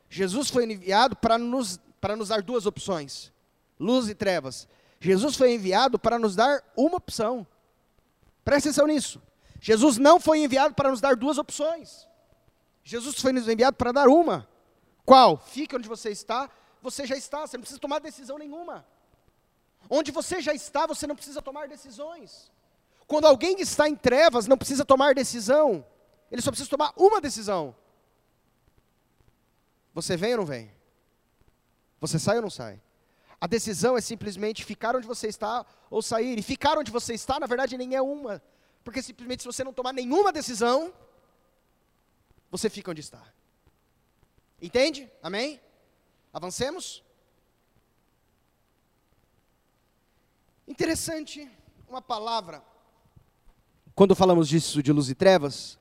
Jesus foi enviado para nos, para nos dar duas opções: luz e trevas. Jesus foi enviado para nos dar uma opção. Presta atenção nisso. Jesus não foi enviado para nos dar duas opções. Jesus foi nos enviado para dar uma. Qual? Fique onde você está você já está, você não precisa tomar decisão nenhuma. Onde você já está, você não precisa tomar decisões. Quando alguém está em trevas, não precisa tomar decisão. Ele só precisa tomar uma decisão. Você vem ou não vem? Você sai ou não sai? A decisão é simplesmente ficar onde você está ou sair. E ficar onde você está, na verdade, nem é uma. Porque simplesmente se você não tomar nenhuma decisão, você fica onde está. Entende? Amém? Avancemos? Interessante uma palavra, quando falamos disso de luz e trevas,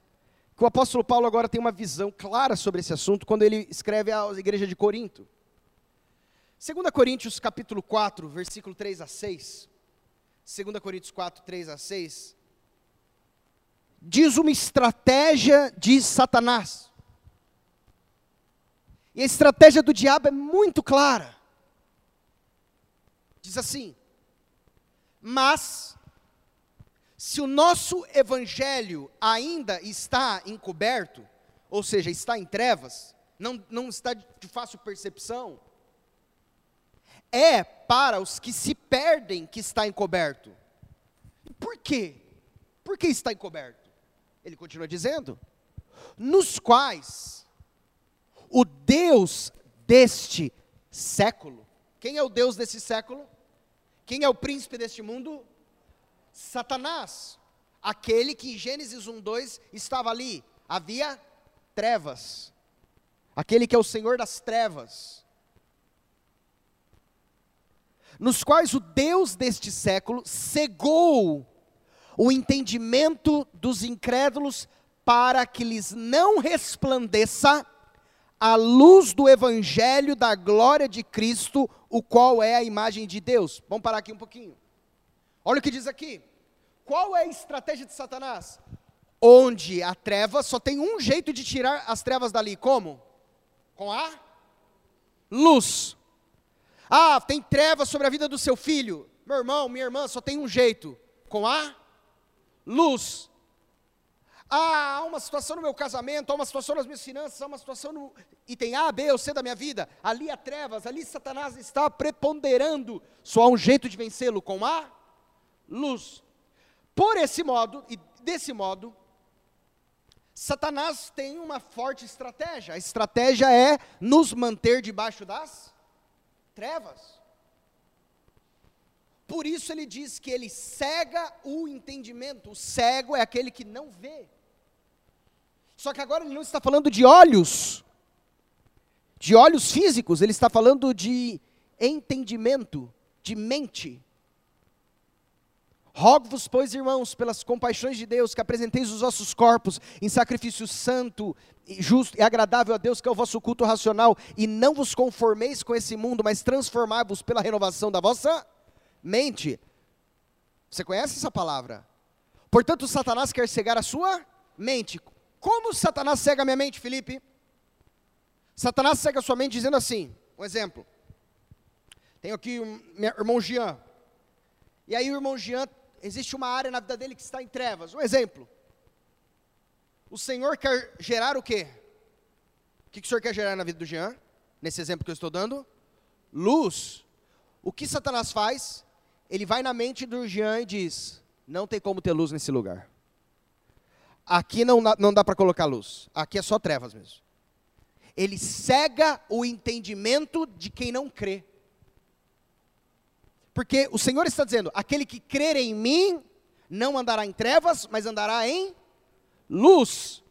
que o apóstolo Paulo agora tem uma visão clara sobre esse assunto quando ele escreve à igreja de Corinto. 2 Coríntios capítulo 4, versículo 3 a 6. 2 Coríntios 4, 3 a 6. Diz uma estratégia de Satanás. E a estratégia do diabo é muito clara. Diz assim: Mas, se o nosso evangelho ainda está encoberto, ou seja, está em trevas, não, não está de fácil percepção, é para os que se perdem que está encoberto. Por quê? Por que está encoberto? Ele continua dizendo: nos quais o Deus deste século. Quem é o Deus desse século? Quem é o príncipe deste mundo? Satanás. Aquele que em Gênesis 1, 2 estava ali. Havia trevas. aquele que é o Senhor das trevas, nos quais o Deus deste século cegou o entendimento dos incrédulos para que lhes não resplandeça a luz do evangelho da glória de Cristo, o qual é a imagem de Deus. Vamos parar aqui um pouquinho. Olha o que diz aqui. Qual é a estratégia de Satanás? Onde a treva só tem um jeito de tirar as trevas dali. Como? Com a luz. Ah, tem trevas sobre a vida do seu filho. Meu irmão, minha irmã, só tem um jeito: com a luz. Ah, há uma situação no meu casamento, há uma situação nas minhas finanças, há uma situação no. E tem A, B ou C da minha vida. Ali há trevas, ali Satanás está preponderando. Só há um jeito de vencê-lo com a luz. Por esse modo, e desse modo, Satanás tem uma forte estratégia. A estratégia é nos manter debaixo das trevas. Por isso ele diz que ele cega o entendimento. O cego é aquele que não vê. Só que agora ele não está falando de olhos, de olhos físicos, ele está falando de entendimento, de mente. Rogo-vos, pois, irmãos, pelas compaixões de Deus, que apresenteis os vossos corpos em sacrifício santo, justo e agradável a Deus, que é o vosso culto racional, e não vos conformeis com esse mundo, mas transformai-vos pela renovação da vossa mente. Você conhece essa palavra? Portanto, Satanás quer cegar a sua mente. Como Satanás cega a minha mente, Felipe? Satanás cega a sua mente dizendo assim: um exemplo. Tenho aqui o irmão Jean. E aí o irmão Jean existe uma área na vida dele que está em trevas. Um exemplo. O Senhor quer gerar o quê? O que, que o Senhor quer gerar na vida do Jean? Nesse exemplo que eu estou dando? Luz. O que Satanás faz? Ele vai na mente do Jean e diz: Não tem como ter luz nesse lugar. Aqui não, não dá para colocar luz. Aqui é só trevas mesmo. Ele cega o entendimento de quem não crê. Porque o Senhor está dizendo: aquele que crer em mim não andará em trevas, mas andará em luz.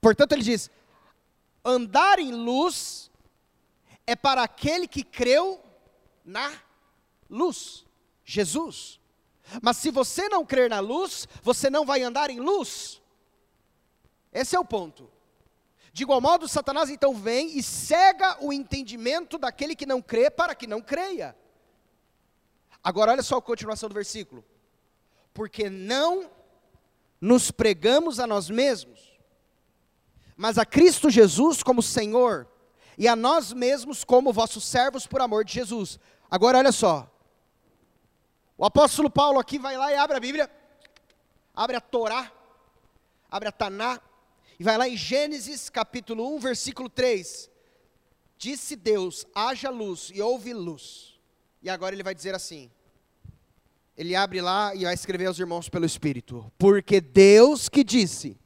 Portanto, ele diz: andar em luz é para aquele que creu na luz, Jesus. Mas se você não crer na luz, você não vai andar em luz. Esse é o ponto. De igual modo, Satanás então vem e cega o entendimento daquele que não crê para que não creia. Agora, olha só a continuação do versículo. Porque não nos pregamos a nós mesmos, mas a Cristo Jesus como Senhor, e a nós mesmos como vossos servos por amor de Jesus. Agora, olha só. O apóstolo Paulo aqui vai lá e abre a Bíblia, abre a Torá, abre a Taná, e vai lá em Gênesis capítulo 1, versículo 3. Disse Deus: haja luz, e houve luz. E agora ele vai dizer assim: ele abre lá e vai escrever aos irmãos pelo Espírito. Porque Deus que disse: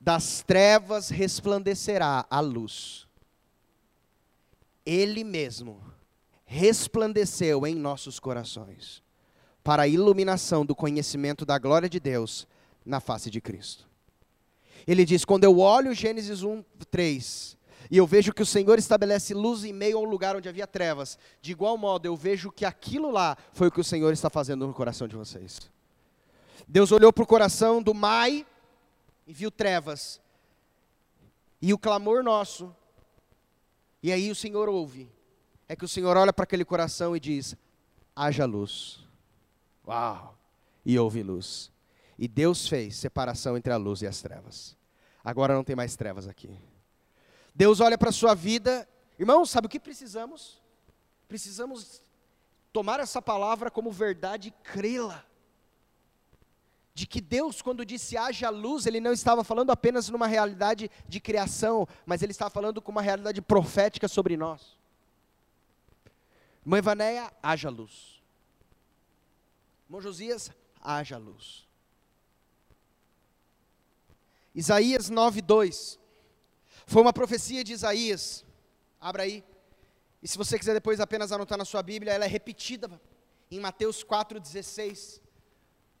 das trevas resplandecerá a luz. Ele mesmo resplandeceu em nossos corações, para a iluminação do conhecimento da glória de Deus na face de Cristo. Ele diz: quando eu olho Gênesis 1, 3, e eu vejo que o Senhor estabelece luz em meio a um lugar onde havia trevas. De igual modo, eu vejo que aquilo lá foi o que o Senhor está fazendo no coração de vocês. Deus olhou para o coração do Mai e viu trevas. E o clamor nosso, e aí o Senhor ouve, é que o Senhor olha para aquele coração e diz: haja luz. Uau! E houve luz. E Deus fez separação entre a luz e as trevas. Agora não tem mais trevas aqui. Deus olha para a sua vida. Irmãos, sabe o que precisamos? Precisamos tomar essa palavra como verdade e crê-la. De que Deus, quando disse haja luz, Ele não estava falando apenas numa realidade de criação, mas Ele estava falando com uma realidade profética sobre nós. Mãe Vanéia, haja luz. Irmão Josias, haja luz. Isaías 9, 2. Foi uma profecia de Isaías. Abra aí. E se você quiser depois apenas anotar na sua Bíblia, ela é repetida em Mateus 4,16.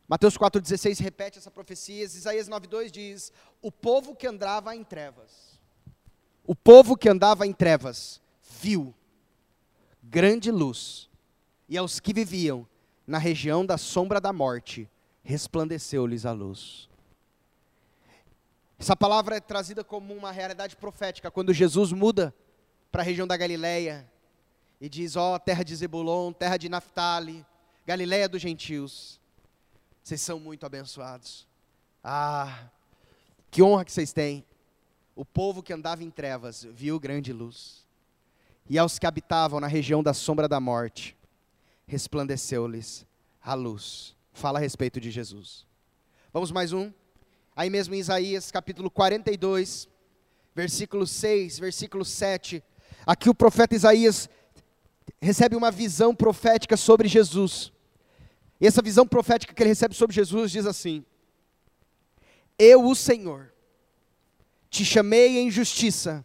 Mateus 4,16 repete essa profecia. Isaías 9,2 diz: O povo que andava em trevas o povo que andava em trevas viu grande luz, e aos que viviam na região da sombra da morte, resplandeceu-lhes a luz. Essa palavra é trazida como uma realidade profética quando Jesus muda para a região da Galileia e diz: Ó, oh, terra de Zebulon, terra de Naphtali, Galileia dos gentios, vocês são muito abençoados. Ah, que honra que vocês têm. O povo que andava em trevas viu grande luz. E aos que habitavam na região da sombra da morte, resplandeceu-lhes a luz. Fala a respeito de Jesus. Vamos mais um. Aí mesmo em Isaías capítulo 42, versículo 6, versículo 7. Aqui o profeta Isaías recebe uma visão profética sobre Jesus. E essa visão profética que ele recebe sobre Jesus diz assim: Eu, o Senhor, te chamei em justiça.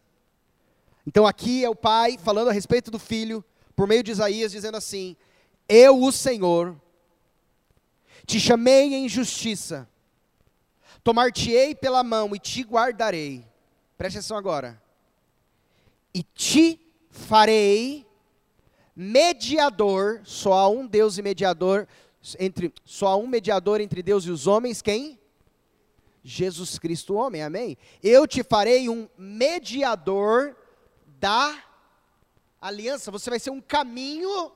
Então aqui é o pai falando a respeito do filho, por meio de Isaías, dizendo assim: Eu, o Senhor, te chamei em justiça Tomar-te-ei pela mão e te guardarei. Preste atenção agora. E te farei mediador, só há um Deus e mediador entre só há um mediador entre Deus e os homens, quem? Jesus Cristo, homem. Amém. Eu te farei um mediador da aliança. Você vai ser um caminho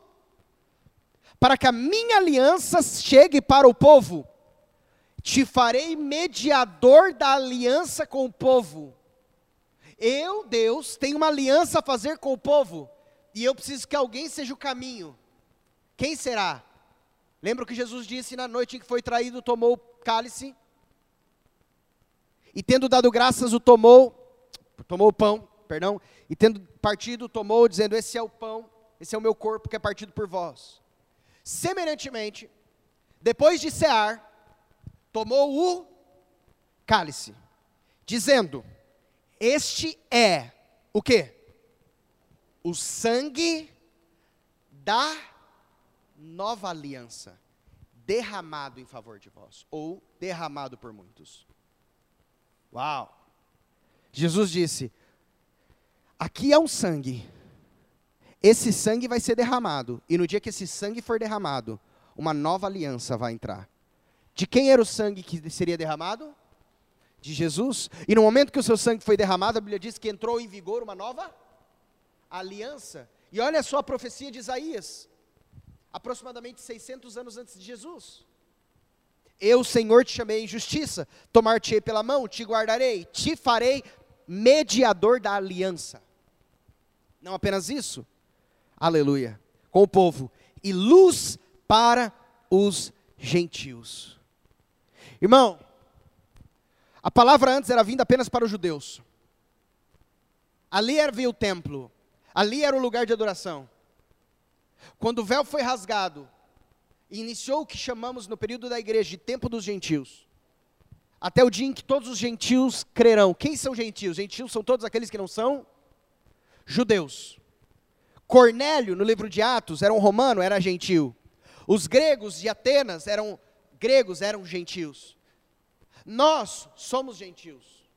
para que a minha aliança chegue para o povo. Te farei mediador da aliança com o povo. Eu, Deus, tenho uma aliança a fazer com o povo. E eu preciso que alguém seja o caminho. Quem será? Lembra o que Jesus disse na noite em que foi traído, tomou o cálice? E tendo dado graças, o tomou, tomou o pão, perdão, e tendo partido, tomou, dizendo: Esse é o pão, esse é o meu corpo que é partido por vós. Semelhantemente, depois de cear, tomou o cálice, dizendo: Este é o que? O sangue da nova aliança, derramado em favor de vós, ou derramado por muitos. Uau! Jesus disse: Aqui é um sangue. Esse sangue vai ser derramado, e no dia que esse sangue for derramado, uma nova aliança vai entrar. De quem era o sangue que seria derramado? De Jesus. E no momento que o seu sangue foi derramado, a Bíblia diz que entrou em vigor uma nova aliança. E olha só a profecia de Isaías, aproximadamente 600 anos antes de Jesus. Eu, Senhor, te chamei em justiça, tomar-te pela mão, te guardarei, te farei mediador da aliança. Não apenas isso, aleluia, com o povo, e luz para os gentios. Irmão, a palavra antes era vinda apenas para os judeus. Ali havia o templo, ali era o lugar de adoração. Quando o véu foi rasgado, iniciou o que chamamos no período da igreja de tempo dos gentios. Até o dia em que todos os gentios crerão. Quem são gentios? Gentios são todos aqueles que não são judeus. Cornélio, no livro de Atos, era um romano, era gentio. Os gregos de Atenas eram gregos eram gentios. Nós somos gentios.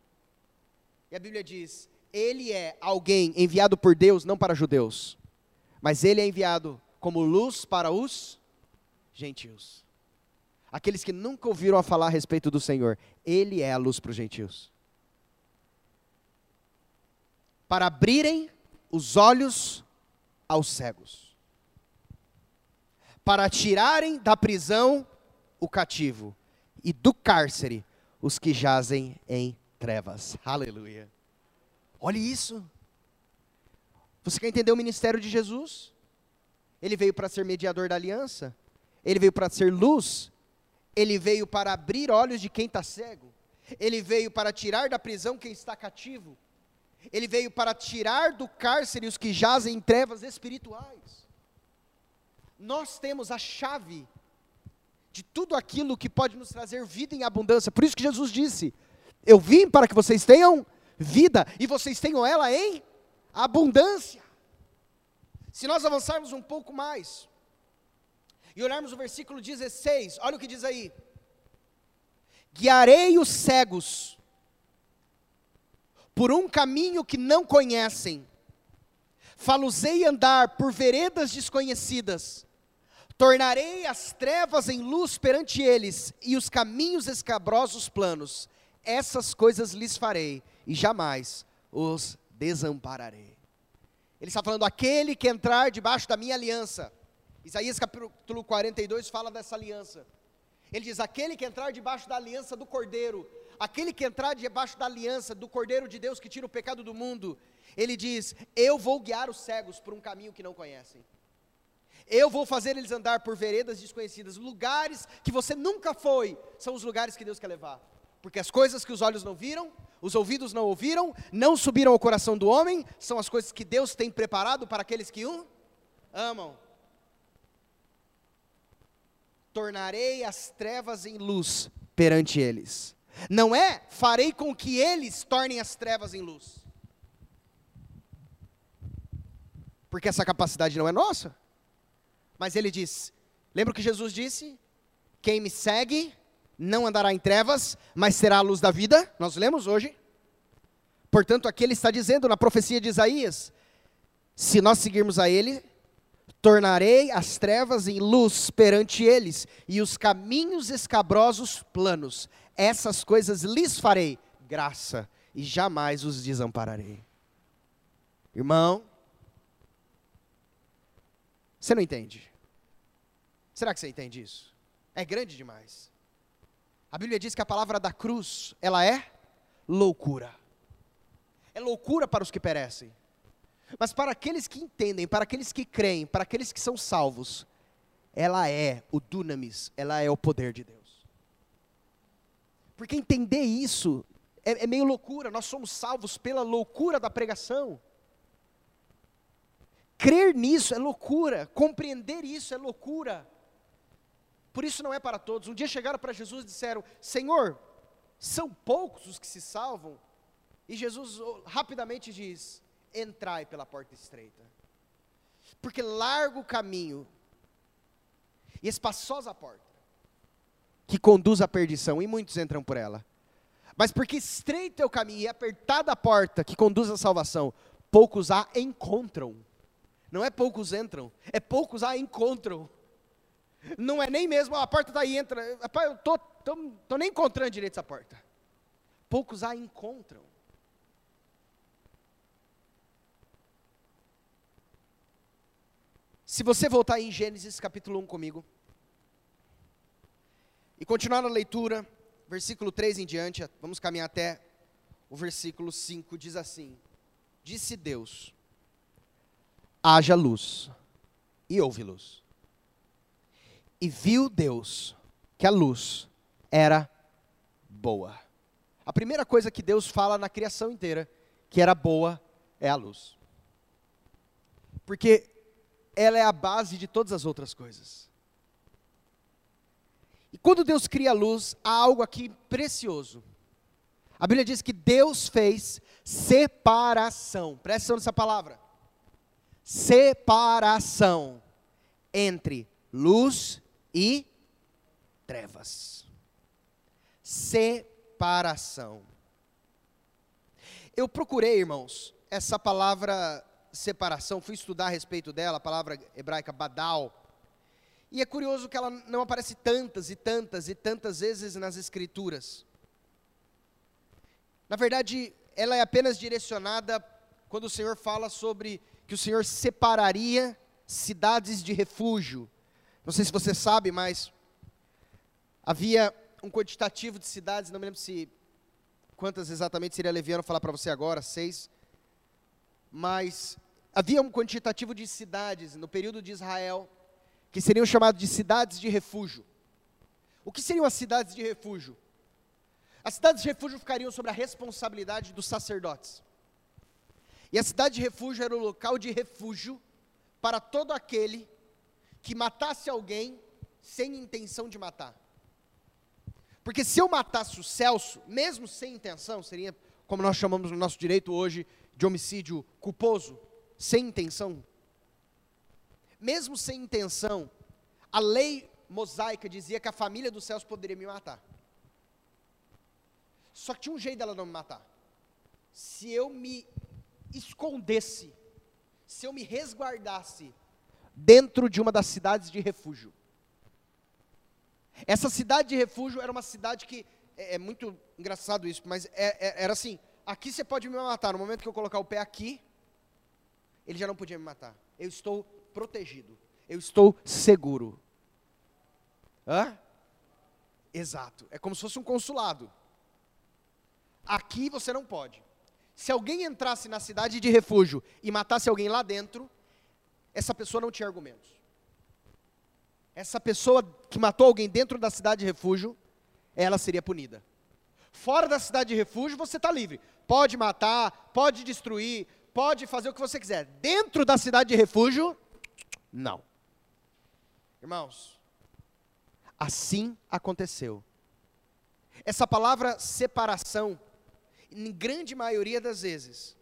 E a Bíblia diz: ele é alguém enviado por Deus não para judeus, mas ele é enviado como luz para os gentios. Aqueles que nunca ouviram a falar a respeito do Senhor, ele é a luz para os gentios. Para abrirem os olhos aos cegos. Para tirarem da prisão o cativo, e do cárcere os que jazem em trevas. Aleluia. Olhe isso. Você quer entender o ministério de Jesus? Ele veio para ser mediador da aliança, ele veio para ser luz, ele veio para abrir olhos de quem está cego, ele veio para tirar da prisão quem está cativo, ele veio para tirar do cárcere os que jazem em trevas espirituais. Nós temos a chave de tudo aquilo que pode nos trazer vida em abundância. Por isso que Jesus disse: Eu vim para que vocês tenham vida e vocês tenham ela em abundância. Se nós avançarmos um pouco mais e olharmos o versículo 16, olha o que diz aí: Guiarei os cegos por um caminho que não conhecem. Faluzei andar por veredas desconhecidas. Tornarei as trevas em luz perante eles e os caminhos escabrosos planos. Essas coisas lhes farei e jamais os desampararei. Ele está falando aquele que entrar debaixo da minha aliança. Isaías capítulo 42 fala dessa aliança. Ele diz: aquele que entrar debaixo da aliança do Cordeiro, aquele que entrar debaixo da aliança do Cordeiro de Deus que tira o pecado do mundo, ele diz: Eu vou guiar os cegos por um caminho que não conhecem. Eu vou fazer eles andar por veredas desconhecidas, lugares que você nunca foi, são os lugares que Deus quer levar. Porque as coisas que os olhos não viram, os ouvidos não ouviram, não subiram ao coração do homem, são as coisas que Deus tem preparado para aqueles que o amam. Tornarei as trevas em luz perante eles. Não é farei com que eles tornem as trevas em luz. Porque essa capacidade não é nossa. Mas ele diz: lembra o que Jesus disse? Quem me segue não andará em trevas, mas será a luz da vida. Nós lemos hoje. Portanto, aqui ele está dizendo na profecia de Isaías: se nós seguirmos a ele, tornarei as trevas em luz perante eles, e os caminhos escabrosos planos. Essas coisas lhes farei graça, e jamais os desampararei. Irmão, você não entende. Será que você entende isso? É grande demais. A Bíblia diz que a palavra da cruz, ela é loucura. É loucura para os que perecem. Mas para aqueles que entendem, para aqueles que creem, para aqueles que são salvos, ela é o dunamis, ela é o poder de Deus. Porque entender isso é, é meio loucura, nós somos salvos pela loucura da pregação. Crer nisso é loucura, compreender isso é loucura. Por isso não é para todos. Um dia chegaram para Jesus e disseram: Senhor, são poucos os que se salvam? E Jesus rapidamente diz: Entrai pela porta estreita. Porque largo o caminho e espaçosa a porta que conduz à perdição, e muitos entram por ela. Mas porque estreito é o caminho e apertada a porta que conduz à salvação, poucos a encontram. Não é poucos entram, é poucos a encontram. Não é nem mesmo, a porta está aí, entra. Rapaz, eu tô, tô, tô nem encontrando direito essa porta. Poucos a encontram. Se você voltar em Gênesis capítulo 1 comigo, e continuar na leitura, versículo 3 em diante, vamos caminhar até o versículo 5, diz assim: Disse Deus: haja luz. E houve luz. E viu Deus que a luz era boa. A primeira coisa que Deus fala na criação inteira, que era boa, é a luz. Porque ela é a base de todas as outras coisas. E quando Deus cria a luz, há algo aqui precioso. A Bíblia diz que Deus fez separação. Presta atenção nessa palavra separação entre luz e trevas. Separação. Eu procurei, irmãos, essa palavra separação, fui estudar a respeito dela, a palavra hebraica badal. E é curioso que ela não aparece tantas e tantas e tantas vezes nas escrituras. Na verdade, ela é apenas direcionada quando o Senhor fala sobre que o Senhor separaria cidades de refúgio. Não sei se você sabe, mas havia um quantitativo de cidades, não me lembro se quantas exatamente seria leviano falar para você agora, seis. Mas havia um quantitativo de cidades no período de Israel que seriam chamadas de cidades de refúgio. O que seriam as cidades de refúgio? As cidades de refúgio ficariam sobre a responsabilidade dos sacerdotes. E a cidade de refúgio era o local de refúgio para todo aquele que matasse alguém sem intenção de matar. Porque se eu matasse o Celso, mesmo sem intenção, seria como nós chamamos no nosso direito hoje de homicídio culposo, sem intenção. Mesmo sem intenção, a lei mosaica dizia que a família do Celso poderia me matar. Só que tinha um jeito dela não me matar. se eu me escondesse, se eu me resguardasse dentro de uma das cidades de refúgio. Essa cidade de refúgio era uma cidade que, é, é muito engraçado isso, mas é, é, era assim: aqui você pode me matar, no momento que eu colocar o pé aqui, ele já não podia me matar. Eu estou protegido, eu estou seguro. Hã? Exato, é como se fosse um consulado. Aqui você não pode. Se alguém entrasse na cidade de refúgio e matasse alguém lá dentro, essa pessoa não tinha argumentos. Essa pessoa que matou alguém dentro da cidade de refúgio, ela seria punida. Fora da cidade de refúgio, você está livre. Pode matar, pode destruir, pode fazer o que você quiser. Dentro da cidade de refúgio, não. Irmãos, assim aconteceu. Essa palavra separação em grande maioria das vezes,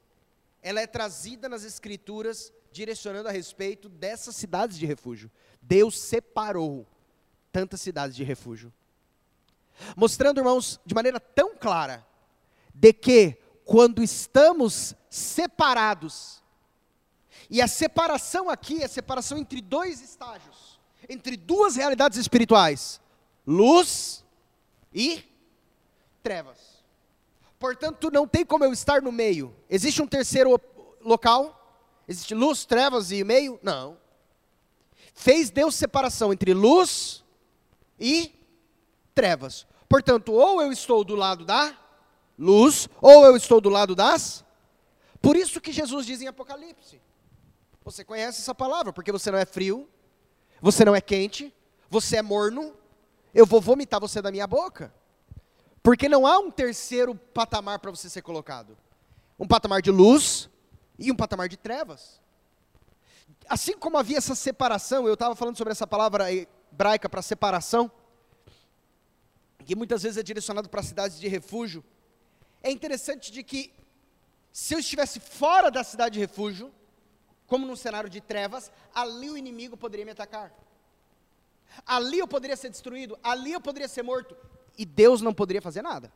ela é trazida nas Escrituras direcionando a respeito dessas cidades de refúgio. Deus separou tantas cidades de refúgio. Mostrando, irmãos, de maneira tão clara, de que quando estamos separados, e a separação aqui é a separação entre dois estágios, entre duas realidades espirituais: luz e trevas. Portanto, não tem como eu estar no meio. Existe um terceiro local? Existe luz, trevas e meio? Não. Fez Deus separação entre luz e trevas. Portanto, ou eu estou do lado da luz, ou eu estou do lado das. Por isso que Jesus diz em Apocalipse. Você conhece essa palavra, porque você não é frio, você não é quente, você é morno, eu vou vomitar você da minha boca. Porque não há um terceiro patamar para você ser colocado. Um patamar de luz e um patamar de trevas. Assim como havia essa separação, eu estava falando sobre essa palavra hebraica para separação, que muitas vezes é direcionado para cidades de refúgio. É interessante de que se eu estivesse fora da cidade de refúgio, como num cenário de trevas, ali o inimigo poderia me atacar. Ali eu poderia ser destruído, ali eu poderia ser morto e Deus não poderia fazer nada.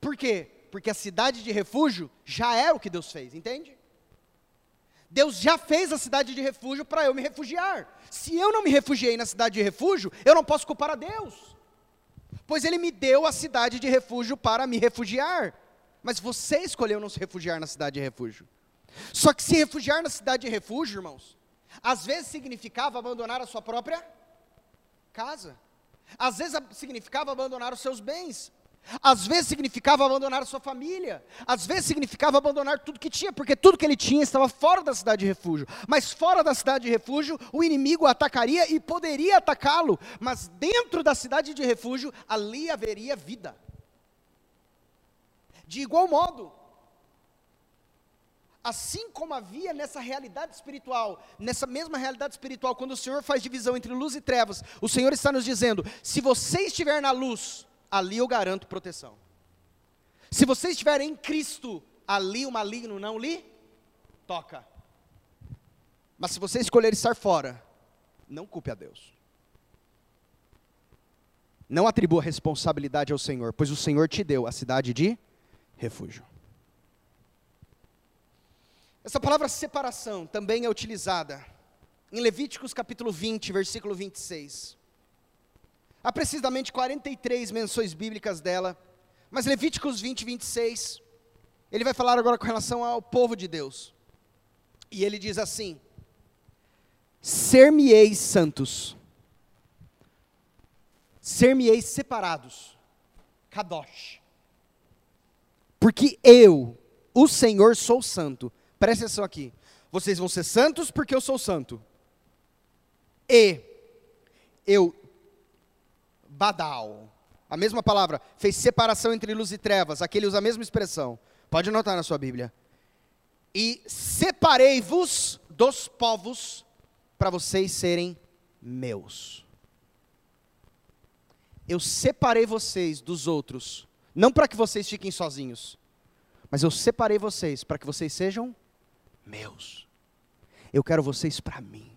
Por quê? Porque a cidade de refúgio já era o que Deus fez, entende? Deus já fez a cidade de refúgio para eu me refugiar. Se eu não me refugiei na cidade de refúgio, eu não posso culpar a Deus. Pois Ele me deu a cidade de refúgio para me refugiar. Mas você escolheu não se refugiar na cidade de refúgio. Só que se refugiar na cidade de refúgio, irmãos, às vezes significava abandonar a sua própria casa. Às vezes significava abandonar os seus bens. Às vezes significava abandonar a sua família. Às vezes significava abandonar tudo que tinha, porque tudo que ele tinha estava fora da cidade de refúgio. Mas fora da cidade de refúgio, o inimigo atacaria e poderia atacá-lo. Mas dentro da cidade de refúgio, ali haveria vida. De igual modo, Assim como havia nessa realidade espiritual, nessa mesma realidade espiritual, quando o Senhor faz divisão entre luz e trevas, o Senhor está nos dizendo: se você estiver na luz, ali eu garanto proteção. Se você estiver em Cristo, ali o maligno não lhe toca. Mas se você escolher estar fora, não culpe a Deus. Não atribua responsabilidade ao Senhor, pois o Senhor te deu a cidade de refúgio. Essa palavra separação também é utilizada em Levíticos capítulo 20, versículo 26. Há precisamente 43 menções bíblicas dela, mas Levíticos 20, 26, ele vai falar agora com relação ao povo de Deus. E ele diz assim: Ser-me-eis santos, ser-me-eis separados, Kadosh, porque eu, o Senhor, sou santo Preste atenção aqui. Vocês vão ser santos porque eu sou santo. E eu, Badal, a mesma palavra, fez separação entre luz e trevas. Aqui ele usa a mesma expressão. Pode anotar na sua Bíblia. E separei-vos dos povos para vocês serem meus. Eu separei vocês dos outros, não para que vocês fiquem sozinhos, mas eu separei vocês para que vocês sejam meus. Eu quero vocês para mim.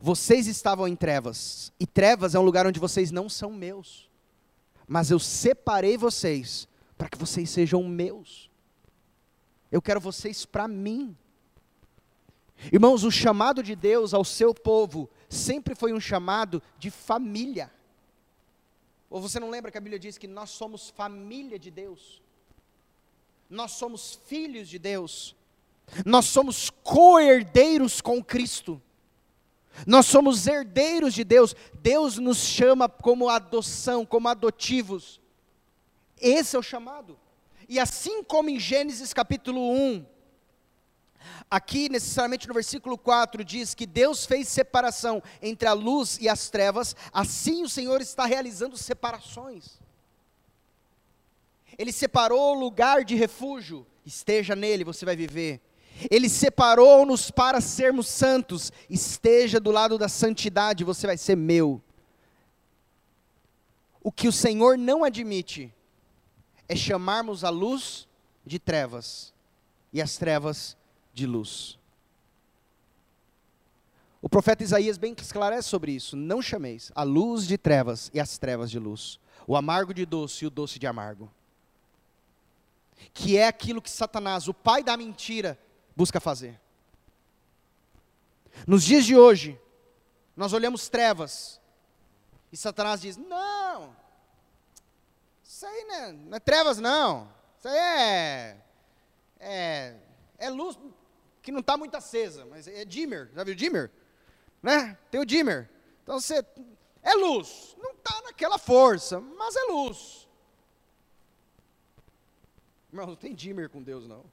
Vocês estavam em trevas, e trevas é um lugar onde vocês não são meus. Mas eu separei vocês para que vocês sejam meus. Eu quero vocês para mim. Irmãos, o chamado de Deus ao seu povo sempre foi um chamado de família. Ou você não lembra que a Bíblia diz que nós somos família de Deus? Nós somos filhos de Deus. Nós somos co-herdeiros com Cristo. Nós somos herdeiros de Deus. Deus nos chama como adoção, como adotivos. Esse é o chamado. E assim como em Gênesis capítulo 1, aqui necessariamente no versículo 4 diz que Deus fez separação entre a luz e as trevas, assim o Senhor está realizando separações. Ele separou o lugar de refúgio, esteja nele, você vai viver. Ele separou-nos para sermos santos. Esteja do lado da santidade, você vai ser meu. O que o Senhor não admite é chamarmos a luz de trevas e as trevas de luz. O profeta Isaías bem esclarece sobre isso. Não chameis a luz de trevas e as trevas de luz, o amargo de doce e o doce de amargo. Que é aquilo que Satanás, o pai da mentira, busca fazer. Nos dias de hoje, nós olhamos trevas e Satanás diz: Não, isso aí não é, não é trevas, não. Isso aí é, é, é luz que não está muito acesa, mas é dimmer. Já viu dimmer? Né? Tem o dimmer. Então você. É luz. Não está naquela força, mas é luz. Irmão, não tem dimmer com Deus, não.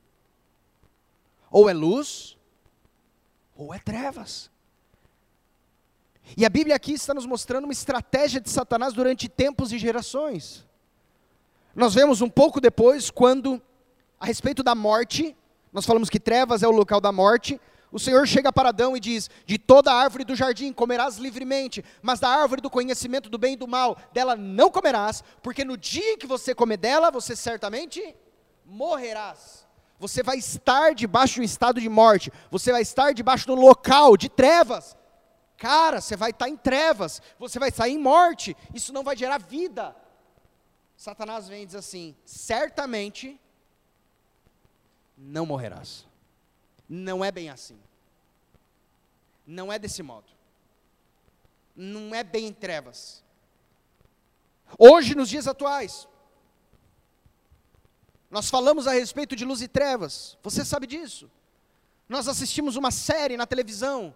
Ou é luz, ou é trevas. E a Bíblia aqui está nos mostrando uma estratégia de Satanás durante tempos e gerações. Nós vemos um pouco depois, quando, a respeito da morte, nós falamos que trevas é o local da morte, o Senhor chega para Adão e diz: De toda árvore do jardim comerás livremente, mas da árvore do conhecimento do bem e do mal, dela não comerás, porque no dia que você comer dela, você certamente morrerás você vai estar debaixo de um estado de morte, você vai estar debaixo do local de trevas. Cara, você vai estar em trevas, você vai sair em morte, isso não vai gerar vida. Satanás vem e diz assim: certamente não morrerás. Não é bem assim. Não é desse modo. Não é bem em trevas. Hoje, nos dias atuais, nós falamos a respeito de luz e trevas, você sabe disso. Nós assistimos uma série na televisão.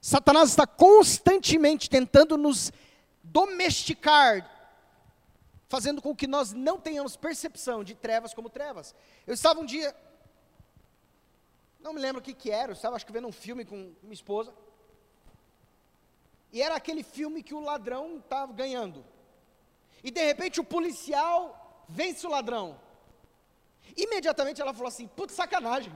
Satanás está constantemente tentando nos domesticar, fazendo com que nós não tenhamos percepção de trevas como trevas. Eu estava um dia, não me lembro o que, que era, eu estava acho que vendo um filme com minha esposa. E era aquele filme que o ladrão estava ganhando. E de repente o policial vence o ladrão. Imediatamente ela falou assim: putz, sacanagem.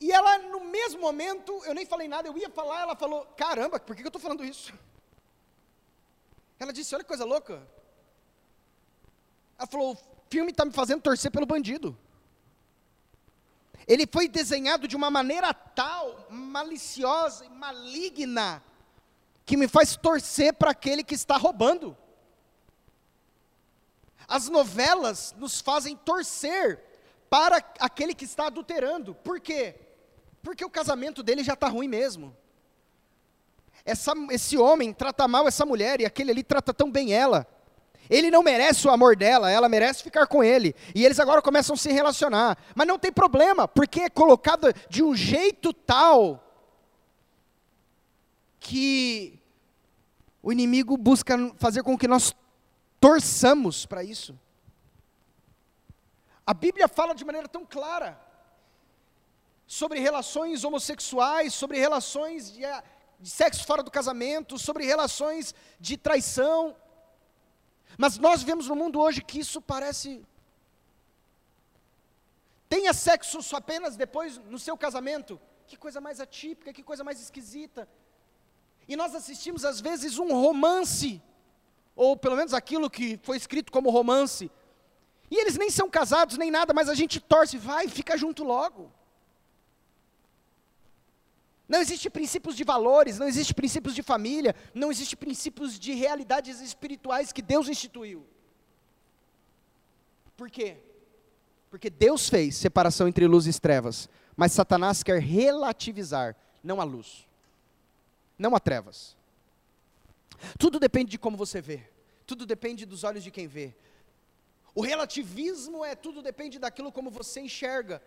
E ela, no mesmo momento, eu nem falei nada, eu ia falar, ela falou: caramba, por que eu estou falando isso? Ela disse: olha que coisa louca. Ela falou: o filme está me fazendo torcer pelo bandido. Ele foi desenhado de uma maneira tal, maliciosa e maligna, que me faz torcer para aquele que está roubando. As novelas nos fazem torcer para aquele que está adulterando. Por quê? Porque o casamento dele já está ruim mesmo. Essa, esse homem trata mal essa mulher e aquele ali trata tão bem ela. Ele não merece o amor dela, ela merece ficar com ele. E eles agora começam a se relacionar. Mas não tem problema, porque é colocado de um jeito tal que o inimigo busca fazer com que nós torçamos para isso. A Bíblia fala de maneira tão clara sobre relações homossexuais, sobre relações de, eh, de sexo fora do casamento, sobre relações de traição. Mas nós vivemos num mundo hoje que isso parece. Tenha sexo só apenas depois no seu casamento. Que coisa mais atípica, que coisa mais esquisita. E nós assistimos às vezes um romance ou pelo menos aquilo que foi escrito como romance. E eles nem são casados nem nada, mas a gente torce, vai, fica junto logo. Não existe princípios de valores, não existe princípios de família, não existe princípios de realidades espirituais que Deus instituiu. Por quê? Porque Deus fez separação entre luz e trevas, mas Satanás quer relativizar, não a luz, não a trevas. Tudo depende de como você vê, tudo depende dos olhos de quem vê. O relativismo é tudo depende daquilo como você enxerga.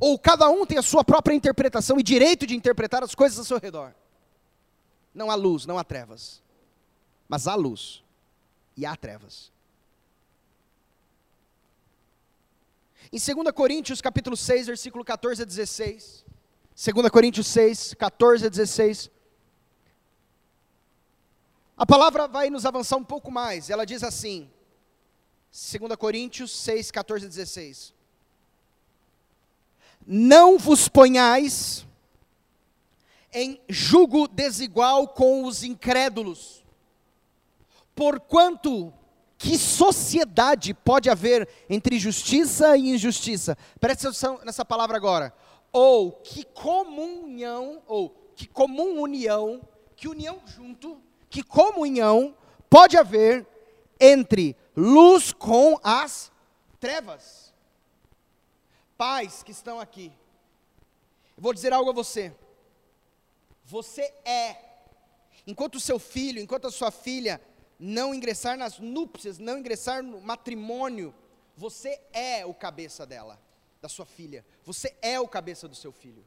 Ou cada um tem a sua própria interpretação e direito de interpretar as coisas ao seu redor. Não há luz, não há trevas. Mas há luz e há trevas. Em 2 Coríntios, capítulo 6, versículo 14 a 16. 2 Coríntios 6, 14 a 16. A palavra vai nos avançar um pouco mais. Ela diz assim: 2 Coríntios 6, 14 a 16. Não vos ponhais em jugo desigual com os incrédulos, porquanto que sociedade pode haver entre justiça e injustiça? Preste atenção nessa palavra agora. Ou que comunhão, ou que comum união, que união junto, que comunhão pode haver entre luz com as trevas. Pais que estão aqui, vou dizer algo a você. Você é, enquanto o seu filho, enquanto a sua filha não ingressar nas núpcias, não ingressar no matrimônio, você é o cabeça dela, da sua filha. Você é o cabeça do seu filho.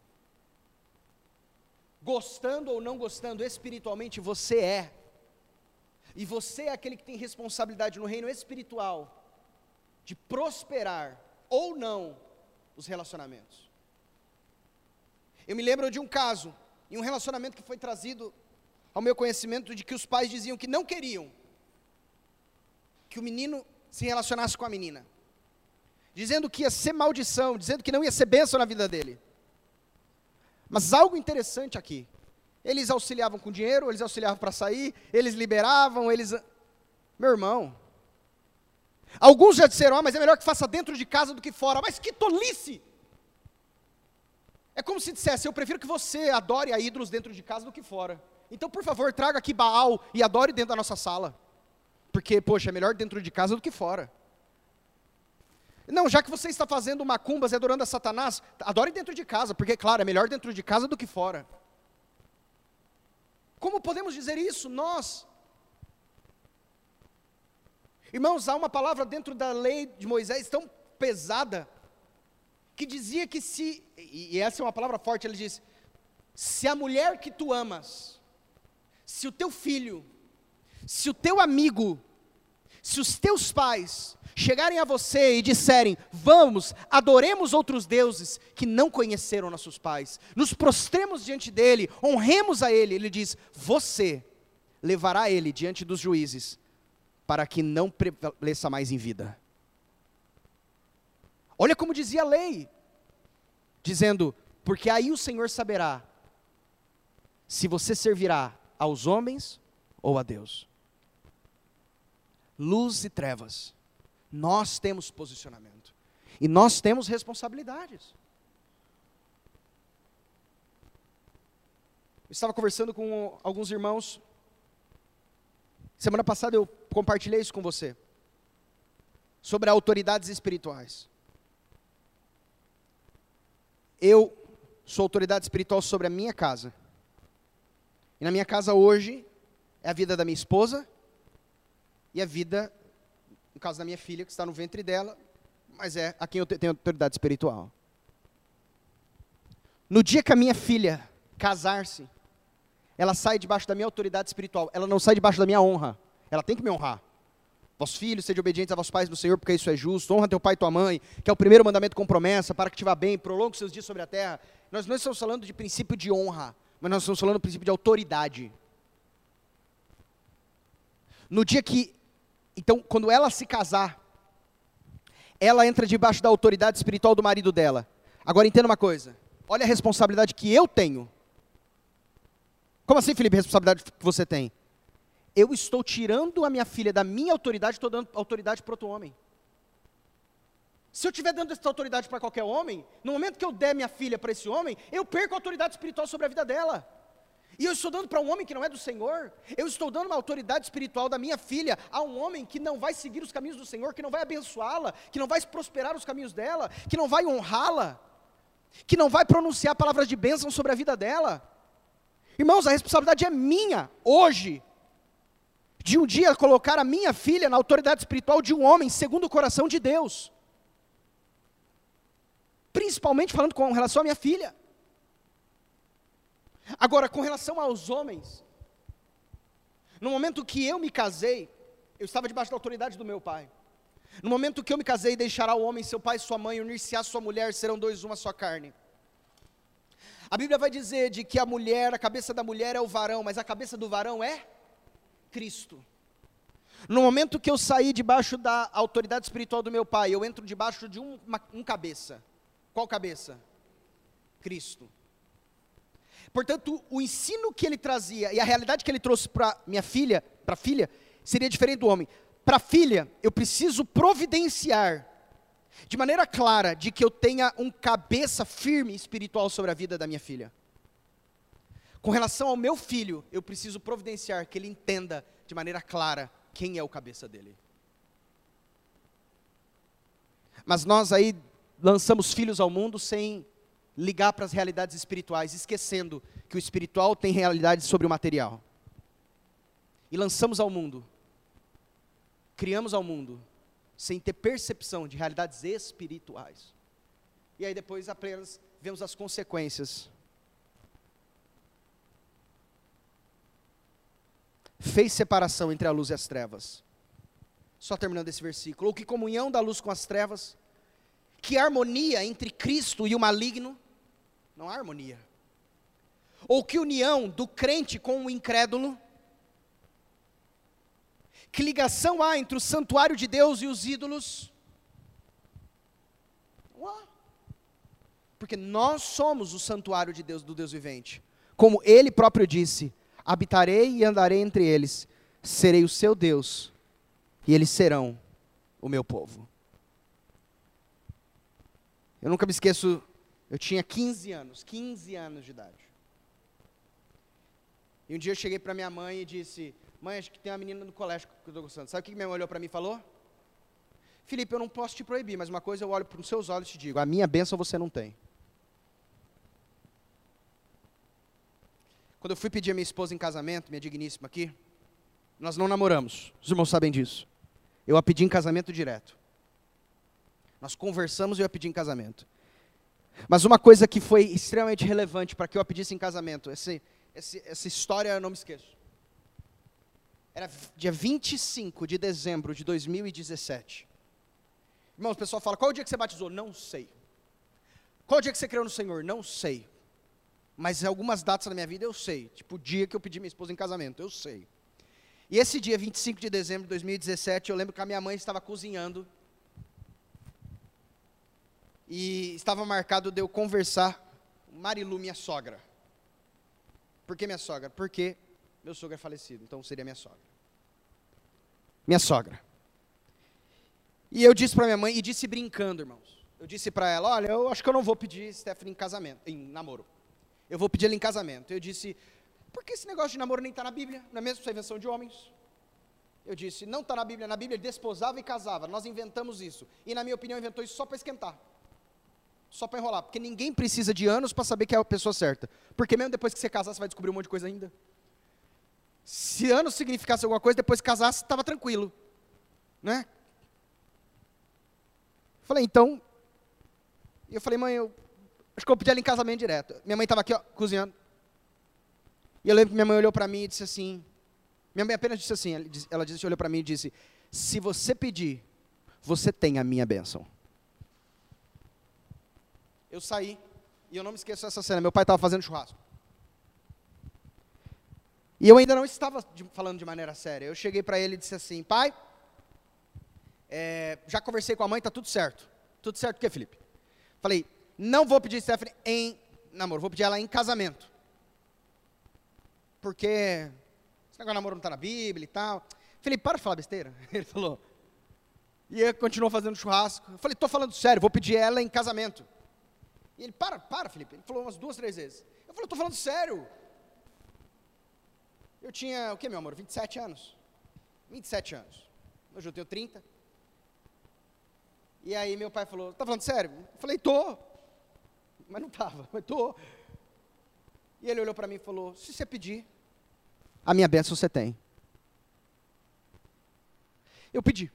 Gostando ou não gostando, espiritualmente você é. E você é aquele que tem responsabilidade no reino espiritual de prosperar ou não os relacionamentos. Eu me lembro de um caso, em um relacionamento que foi trazido ao meu conhecimento de que os pais diziam que não queriam que o menino se relacionasse com a menina, dizendo que ia ser maldição, dizendo que não ia ser bênção na vida dele. Mas algo interessante aqui. Eles auxiliavam com dinheiro, eles auxiliavam para sair, eles liberavam, eles. Meu irmão. Alguns já disseram, ah, mas é melhor que faça dentro de casa do que fora. Mas que tolice! É como se dissesse, eu prefiro que você adore a ídolos dentro de casa do que fora. Então, por favor, traga aqui Baal e adore dentro da nossa sala. Porque, poxa, é melhor dentro de casa do que fora. Não, já que você está fazendo macumbas e adorando a Satanás, adore dentro de casa, porque, claro, é melhor dentro de casa do que fora. Como podemos dizer isso? Nós. Irmãos, há uma palavra dentro da lei de Moisés tão pesada, que dizia que se, e essa é uma palavra forte, ele diz: se a mulher que tu amas, se o teu filho, se o teu amigo, se os teus pais chegarem a você e disserem: Vamos, adoremos outros deuses que não conheceram nossos pais, nos prostremos diante dele, honremos a ele, ele diz: Você levará ele diante dos juízes, para que não prevaleça mais em vida. Olha como dizia a lei, dizendo: Porque aí o Senhor saberá se você servirá aos homens ou a Deus luz e trevas. Nós temos posicionamento. E nós temos responsabilidades. Eu estava conversando com alguns irmãos. Semana passada eu compartilhei isso com você. Sobre autoridades espirituais. Eu sou autoridade espiritual sobre a minha casa. E na minha casa hoje é a vida da minha esposa, e a vida, no caso da minha filha, que está no ventre dela, mas é a quem eu tenho autoridade espiritual. No dia que a minha filha casar-se, ela sai debaixo da minha autoridade espiritual, ela não sai debaixo da minha honra, ela tem que me honrar. Vós filhos, sede obedientes a vossos pais do Senhor, porque isso é justo. Honra teu pai e tua mãe, que é o primeiro mandamento com promessa, para que te vá bem, prolongue seus dias sobre a terra. Nós não estamos falando de princípio de honra, mas nós estamos falando do princípio de autoridade. No dia que então, quando ela se casar, ela entra debaixo da autoridade espiritual do marido dela. Agora entenda uma coisa. Olha a responsabilidade que eu tenho. Como assim, Felipe, responsabilidade que você tem? Eu estou tirando a minha filha da minha autoridade, estou dando autoridade para outro homem. Se eu estiver dando essa autoridade para qualquer homem, no momento que eu der minha filha para esse homem, eu perco a autoridade espiritual sobre a vida dela. E eu estou dando para um homem que não é do Senhor, eu estou dando uma autoridade espiritual da minha filha a um homem que não vai seguir os caminhos do Senhor, que não vai abençoá-la, que não vai prosperar os caminhos dela, que não vai honrá-la, que não vai pronunciar palavras de bênção sobre a vida dela. Irmãos, a responsabilidade é minha, hoje, de um dia colocar a minha filha na autoridade espiritual de um homem segundo o coração de Deus. Principalmente falando com relação à minha filha. Agora, com relação aos homens, no momento que eu me casei, eu estava debaixo da autoridade do meu pai. No momento que eu me casei, deixará o homem seu pai e sua mãe, unir-se à sua mulher, serão dois uma só carne. A Bíblia vai dizer de que a mulher, a cabeça da mulher é o varão, mas a cabeça do varão é Cristo. No momento que eu saí debaixo da autoridade espiritual do meu pai, eu entro debaixo de um, uma, um cabeça. Qual cabeça? Cristo. Portanto, o ensino que ele trazia e a realidade que ele trouxe para minha filha, para a filha, seria diferente do homem. Para a filha, eu preciso providenciar de maneira clara de que eu tenha um cabeça firme espiritual sobre a vida da minha filha. Com relação ao meu filho, eu preciso providenciar que ele entenda de maneira clara quem é o cabeça dele. Mas nós aí lançamos filhos ao mundo sem ligar para as realidades espirituais, esquecendo que o espiritual tem realidades sobre o material. E lançamos ao mundo, criamos ao mundo, sem ter percepção de realidades espirituais. E aí depois apenas vemos as consequências. Fez separação entre a luz e as trevas. Só terminando esse versículo. Ou que comunhão da luz com as trevas, que harmonia entre Cristo e o maligno, não há harmonia. Ou que união do crente com o incrédulo? Que ligação há entre o santuário de Deus e os ídolos? Porque nós somos o santuário de Deus, do Deus vivente. Como ele próprio disse: habitarei e andarei entre eles, serei o seu Deus, e eles serão o meu povo. Eu nunca me esqueço eu tinha 15 anos, 15 anos de idade. E um dia eu cheguei para minha mãe e disse: Mãe, acho que tem uma menina no colégio que eu estou gostando. Sabe o que minha mãe olhou para mim e falou? Felipe, eu não posso te proibir, mas uma coisa eu olho para os seus olhos e te digo: a minha bênção você não tem. Quando eu fui pedir a minha esposa em casamento, minha digníssima aqui, nós não namoramos, os irmãos sabem disso. Eu a pedi em casamento direto. Nós conversamos e eu a pedi em casamento. Mas uma coisa que foi extremamente relevante para que eu a pedisse em casamento, esse, esse, essa história eu não me esqueço. Era dia 25 de dezembro de 2017. Irmãos, o pessoal fala: qual o dia que você batizou? Não sei. Qual o dia que você creu no Senhor? Não sei. Mas algumas datas da minha vida eu sei. Tipo o dia que eu pedi minha esposa em casamento, eu sei. E esse dia, 25 de dezembro de 2017, eu lembro que a minha mãe estava cozinhando e estava marcado de eu conversar com Marilu, minha sogra. Por que minha sogra? Porque meu sogro é falecido, então seria minha sogra. Minha sogra. E eu disse para minha mãe, e disse brincando, irmãos. Eu disse para ela: Olha, eu acho que eu não vou pedir Stephanie em casamento, em namoro. Eu vou pedir ela em casamento. Eu disse: Por que esse negócio de namoro nem está na Bíblia? Não é mesmo essa invenção de homens? Eu disse: Não está na Bíblia. Na Bíblia ele desposava e casava. Nós inventamos isso. E na minha opinião, inventou isso só para esquentar só para enrolar, porque ninguém precisa de anos para saber que é a pessoa certa. Porque mesmo depois que você casar, você vai descobrir um monte de coisa ainda. Se anos significasse alguma coisa, depois que casasse, estava tranquilo. Né? Falei, então. Eu falei, mãe, eu acho que eu pedi ela em casamento direto. Minha mãe estava aqui, ó, cozinhando. E eu lembro que minha mãe olhou para mim e disse assim. Minha mãe apenas disse assim, ela disse, olhou para mim e disse: Se você pedir, você tem a minha bênção eu saí, e eu não me esqueço dessa cena, meu pai estava fazendo churrasco. E eu ainda não estava de, falando de maneira séria. Eu cheguei para ele e disse assim, pai, é, já conversei com a mãe, está tudo certo. Tudo certo o que, Felipe? Falei, não vou pedir Stephanie em namoro, vou pedir ela em casamento. Porque esse negócio de namoro não está na Bíblia e tal. Felipe, para de falar besteira. *laughs* Ele falou. E ele continuou fazendo churrasco. Eu falei, estou falando sério, vou pedir ela em casamento. E ele, para, para, Felipe. Ele falou umas duas, três vezes. Eu falei, estou falando sério. Eu tinha, o que, meu amor? 27 anos. 27 anos. Hoje eu tenho 30. E aí meu pai falou, tá falando sério? Eu falei, tô. Mas não tava, *laughs* mas tô. E ele olhou para mim e falou, se você pedir, a minha bênção você tem. Eu pedi.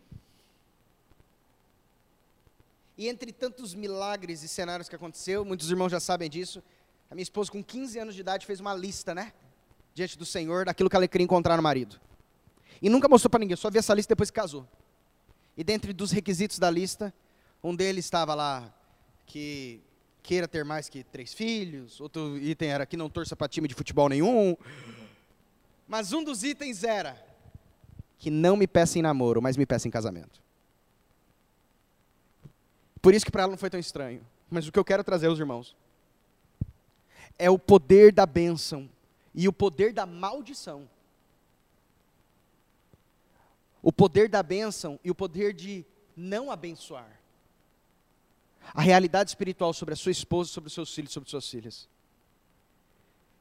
E entre tantos milagres e cenários que aconteceu, muitos irmãos já sabem disso, a minha esposa com 15 anos de idade fez uma lista, né? Diante do Senhor, daquilo que ela queria encontrar no marido. E nunca mostrou para ninguém, só vi essa lista depois que casou. E dentro dos requisitos da lista, um deles estava lá que queira ter mais que três filhos, outro item era que não torça para time de futebol nenhum. Mas um dos itens era que não me peça em namoro, mas me peça em casamento. Por isso que para ela não foi tão estranho. Mas o que eu quero trazer aos irmãos é o poder da bênção e o poder da maldição o poder da bênção e o poder de não abençoar. A realidade espiritual sobre a sua esposa, sobre os seus filhos, sobre suas filhas.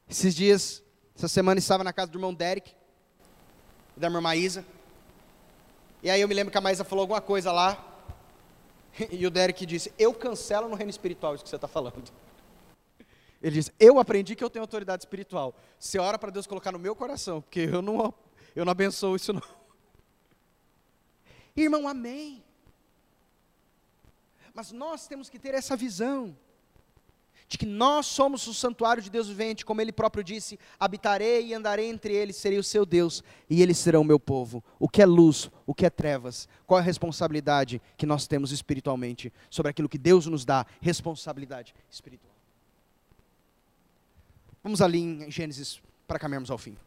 Esses dias, essa semana, estava na casa do irmão Derek, da irmã Maísa. E aí eu me lembro que a Maísa falou alguma coisa lá. *laughs* E o Derek disse: Eu cancelo no reino espiritual isso que você está falando. *laughs* Ele disse: Eu aprendi que eu tenho autoridade espiritual. Você ora para Deus colocar no meu coração, porque eu não, eu não abençoo isso não. *laughs* Irmão, amém. Mas nós temos que ter essa visão de que nós somos o santuário de Deus vivente, como ele próprio disse: habitarei e andarei entre eles, serei o seu Deus, e eles serão o meu povo. O que é luz, o que é trevas? Qual é a responsabilidade que nós temos espiritualmente sobre aquilo que Deus nos dá? Responsabilidade espiritual. Vamos ali em Gênesis para caminharmos ao fim.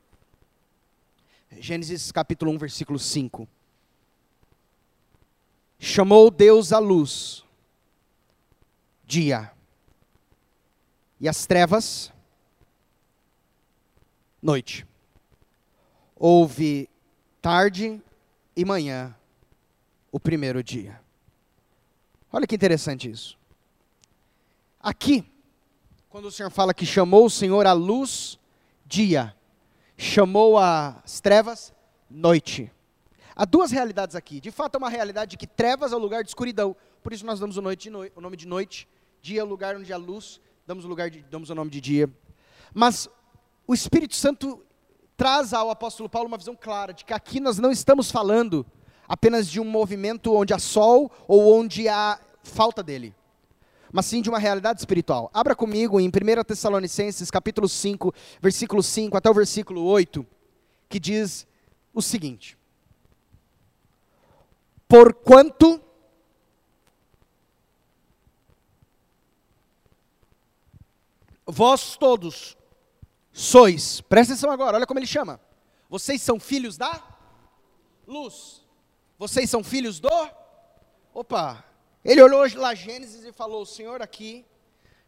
Gênesis capítulo 1, versículo 5 chamou Deus a luz, dia, e as trevas, noite. Houve tarde e manhã, o primeiro dia. Olha que interessante isso. Aqui, quando o Senhor fala que chamou o Senhor a luz, dia, chamou as trevas, noite. Há duas realidades aqui. De fato, é uma realidade de que trevas é o lugar de escuridão. Por isso nós damos o, noite, o nome de noite. Dia é o lugar onde há luz. Damos o, lugar de, damos o nome de dia. Mas o Espírito Santo traz ao apóstolo Paulo uma visão clara de que aqui nós não estamos falando apenas de um movimento onde há sol ou onde há falta dele, mas sim de uma realidade espiritual. Abra comigo em 1 Tessalonicenses, capítulo 5, versículo 5 até o versículo 8, que diz o seguinte: Porquanto vós todos sois, presta atenção agora, olha como ele chama. Vocês são filhos da luz. Vocês são filhos do. Opa! Ele olhou lá Gênesis e falou: O Senhor aqui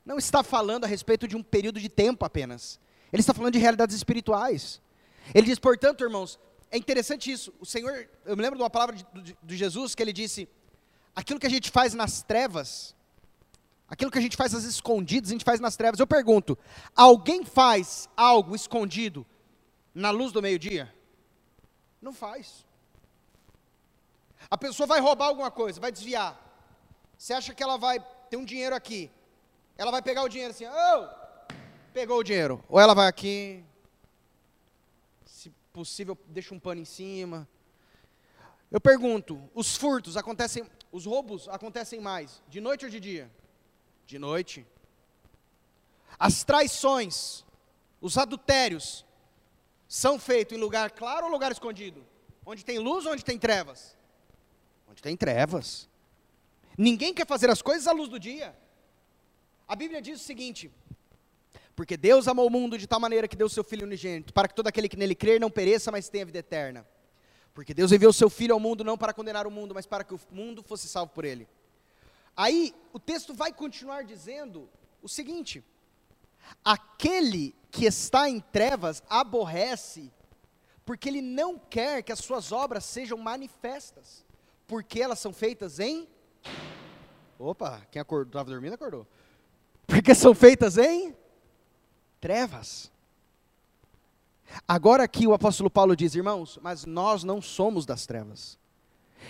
não está falando a respeito de um período de tempo apenas. Ele está falando de realidades espirituais. Ele diz, portanto, irmãos, é interessante isso. O Senhor, eu me lembro de uma palavra de, de, de Jesus que ele disse: aquilo que a gente faz nas trevas, aquilo que a gente faz às escondidas, a gente faz nas trevas. Eu pergunto: alguém faz algo escondido na luz do meio-dia? Não faz. A pessoa vai roubar alguma coisa, vai desviar. Você acha que ela vai ter um dinheiro aqui? Ela vai pegar o dinheiro assim, oh! pegou o dinheiro. Ou ela vai aqui, possível, deixa um pano em cima. Eu pergunto, os furtos acontecem, os roubos acontecem mais, de noite ou de dia? De noite. As traições, os adultérios, são feitos em lugar claro ou lugar escondido? Onde tem luz ou onde tem trevas? Onde tem trevas. Ninguém quer fazer as coisas à luz do dia. A Bíblia diz o seguinte: porque Deus amou o mundo de tal maneira que deu seu Filho unigênito, para que todo aquele que nele crer não pereça, mas tenha vida eterna. Porque Deus enviou seu Filho ao mundo não para condenar o mundo, mas para que o mundo fosse salvo por ele. Aí, o texto vai continuar dizendo o seguinte: aquele que está em trevas aborrece, porque ele não quer que as suas obras sejam manifestas, porque elas são feitas em. Opa, quem acordou, estava dormindo acordou. Porque são feitas em trevas. Agora aqui o apóstolo Paulo diz, irmãos, mas nós não somos das trevas.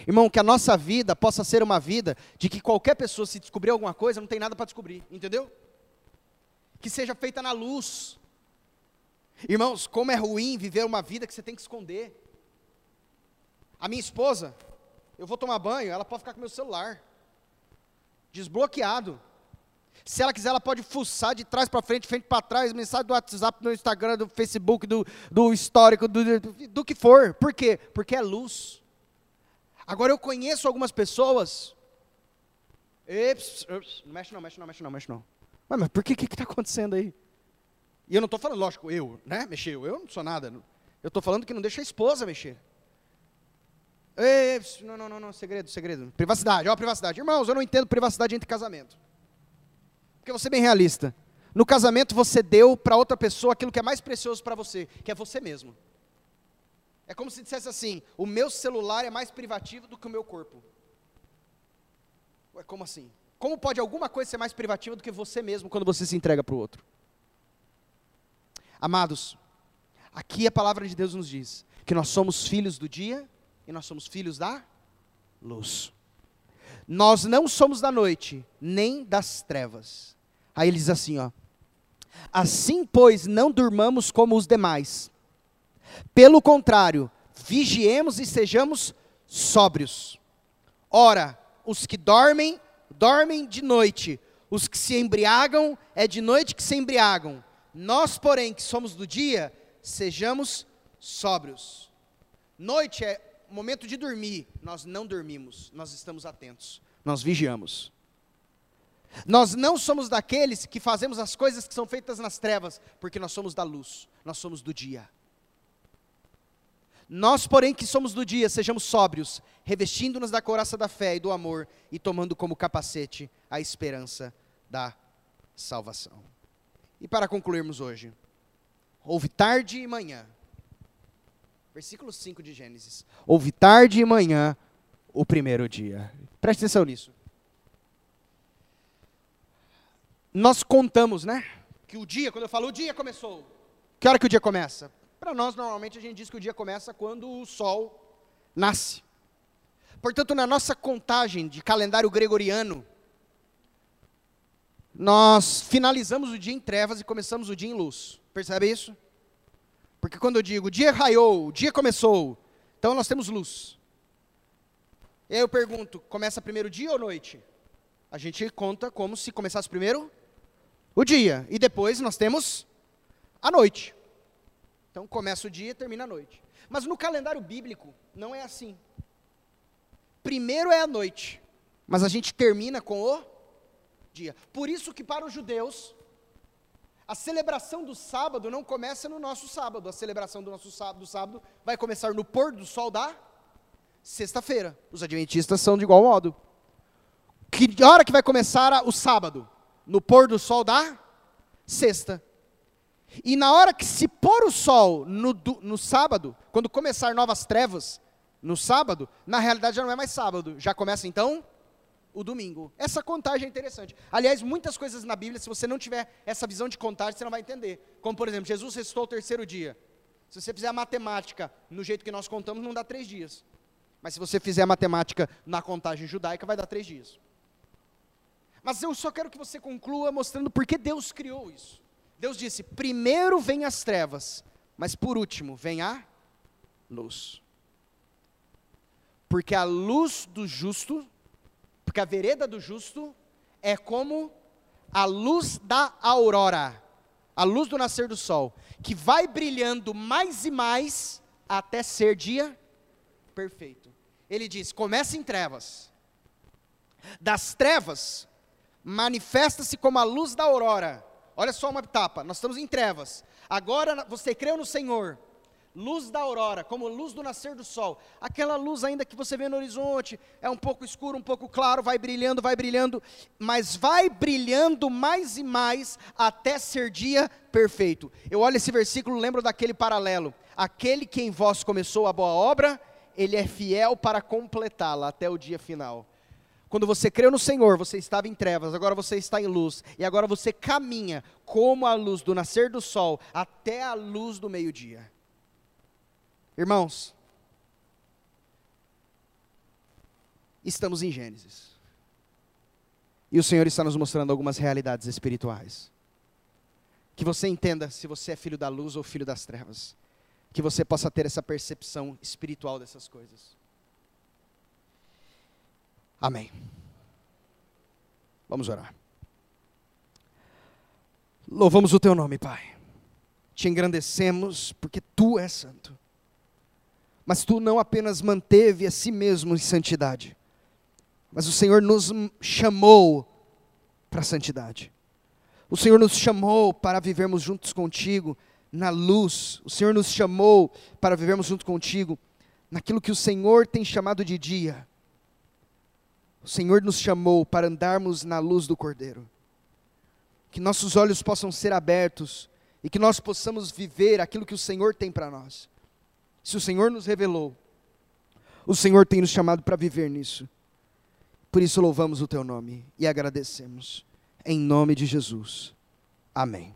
Irmão, que a nossa vida possa ser uma vida de que qualquer pessoa, se descobrir alguma coisa, não tem nada para descobrir, entendeu? Que seja feita na luz. Irmãos, como é ruim viver uma vida que você tem que esconder. A minha esposa, eu vou tomar banho, ela pode ficar com meu celular desbloqueado. Se ela quiser, ela pode fuçar de trás para frente, frente para trás, mensagem do WhatsApp, do Instagram, do Facebook, do, do histórico, do, do, que for. Por quê? Porque é luz. Agora eu conheço algumas pessoas. Eps, não mexe não, mexe não, mexe não, mexe não. Mas, mas por que que está acontecendo aí? E eu não estou falando, lógico, eu, né, mexeu. Eu não sou nada. Eu estou falando que não deixa a esposa mexer. Eps, não, não, não, não, segredo, segredo. Privacidade, ó, privacidade. Irmãos, eu não entendo privacidade entre casamento. Porque eu vou ser bem realista. No casamento você deu para outra pessoa aquilo que é mais precioso para você, que é você mesmo. É como se dissesse assim: o meu celular é mais privativo do que o meu corpo. Ué, como assim? Como pode alguma coisa ser mais privativa do que você mesmo quando você se entrega para o outro? Amados, aqui a palavra de Deus nos diz que nós somos filhos do dia e nós somos filhos da luz. Nós não somos da noite, nem das trevas. Aí ele diz assim, ó: Assim, pois, não durmamos como os demais. Pelo contrário, vigiemos e sejamos sóbrios. Ora, os que dormem, dormem de noite. Os que se embriagam, é de noite que se embriagam. Nós, porém, que somos do dia, sejamos sóbrios. Noite é momento de dormir. Nós não dormimos, nós estamos atentos, nós vigiamos. Nós não somos daqueles que fazemos as coisas que são feitas nas trevas, porque nós somos da luz, nós somos do dia. Nós, porém, que somos do dia, sejamos sóbrios, revestindo-nos da coraça da fé e do amor e tomando como capacete a esperança da salvação. E para concluirmos hoje, houve tarde e manhã. Versículo 5 de Gênesis. Houve tarde e manhã o primeiro dia. Preste atenção nisso. nós contamos, né? Que o dia, quando eu falo o dia começou. Que hora que o dia começa? Para nós, normalmente, a gente diz que o dia começa quando o sol nasce. Portanto, na nossa contagem de calendário gregoriano, nós finalizamos o dia em trevas e começamos o dia em luz. Percebe isso? Porque quando eu digo o dia raiou, o dia começou, então nós temos luz. E aí eu pergunto, começa primeiro dia ou noite? A gente conta como se começasse primeiro o dia. E depois nós temos a noite. Então começa o dia e termina a noite. Mas no calendário bíblico não é assim. Primeiro é a noite, mas a gente termina com o dia. Por isso que para os judeus a celebração do sábado não começa no nosso sábado. A celebração do nosso sábado, do sábado vai começar no pôr do sol da sexta-feira. Os adventistas são de igual modo. Que hora que vai começar o sábado? no pôr do sol da sexta. E na hora que se pôr o sol no, no sábado, quando começar novas trevas no sábado, na realidade já não é mais sábado, já começa então o domingo. Essa contagem é interessante. Aliás, muitas coisas na Bíblia, se você não tiver essa visão de contagem, você não vai entender. Como, por exemplo, Jesus ressuscitou o terceiro dia. Se você fizer a matemática no jeito que nós contamos, não dá três dias. Mas se você fizer a matemática na contagem judaica, vai dar três dias. Mas eu só quero que você conclua mostrando por que Deus criou isso. Deus disse: primeiro vem as trevas, mas por último vem a luz. Porque a luz do justo, porque a vereda do justo é como a luz da aurora, a luz do nascer do sol, que vai brilhando mais e mais até ser dia perfeito. Ele diz: começa em trevas. Das trevas manifesta-se como a luz da aurora. Olha só uma etapa, nós estamos em trevas. Agora você creu no Senhor. Luz da aurora, como luz do nascer do sol. Aquela luz ainda que você vê no horizonte, é um pouco escuro, um pouco claro, vai brilhando, vai brilhando, mas vai brilhando mais e mais até ser dia perfeito. Eu olho esse versículo, lembro daquele paralelo. Aquele que em vós começou a boa obra, ele é fiel para completá-la até o dia final. Quando você creu no Senhor, você estava em trevas, agora você está em luz, e agora você caminha como a luz do nascer do sol até a luz do meio-dia. Irmãos, estamos em Gênesis. E o Senhor está nos mostrando algumas realidades espirituais. Que você entenda se você é filho da luz ou filho das trevas. Que você possa ter essa percepção espiritual dessas coisas. Amém. Vamos orar. Louvamos o teu nome, Pai. Te engrandecemos porque tu és santo. Mas tu não apenas manteve a si mesmo em santidade, mas o Senhor nos chamou para a santidade. O Senhor nos chamou para vivermos juntos contigo na luz. O Senhor nos chamou para vivermos junto contigo naquilo que o Senhor tem chamado de dia. O Senhor nos chamou para andarmos na luz do Cordeiro. Que nossos olhos possam ser abertos e que nós possamos viver aquilo que o Senhor tem para nós. Se o Senhor nos revelou, o Senhor tem nos chamado para viver nisso. Por isso louvamos o teu nome e agradecemos. Em nome de Jesus. Amém.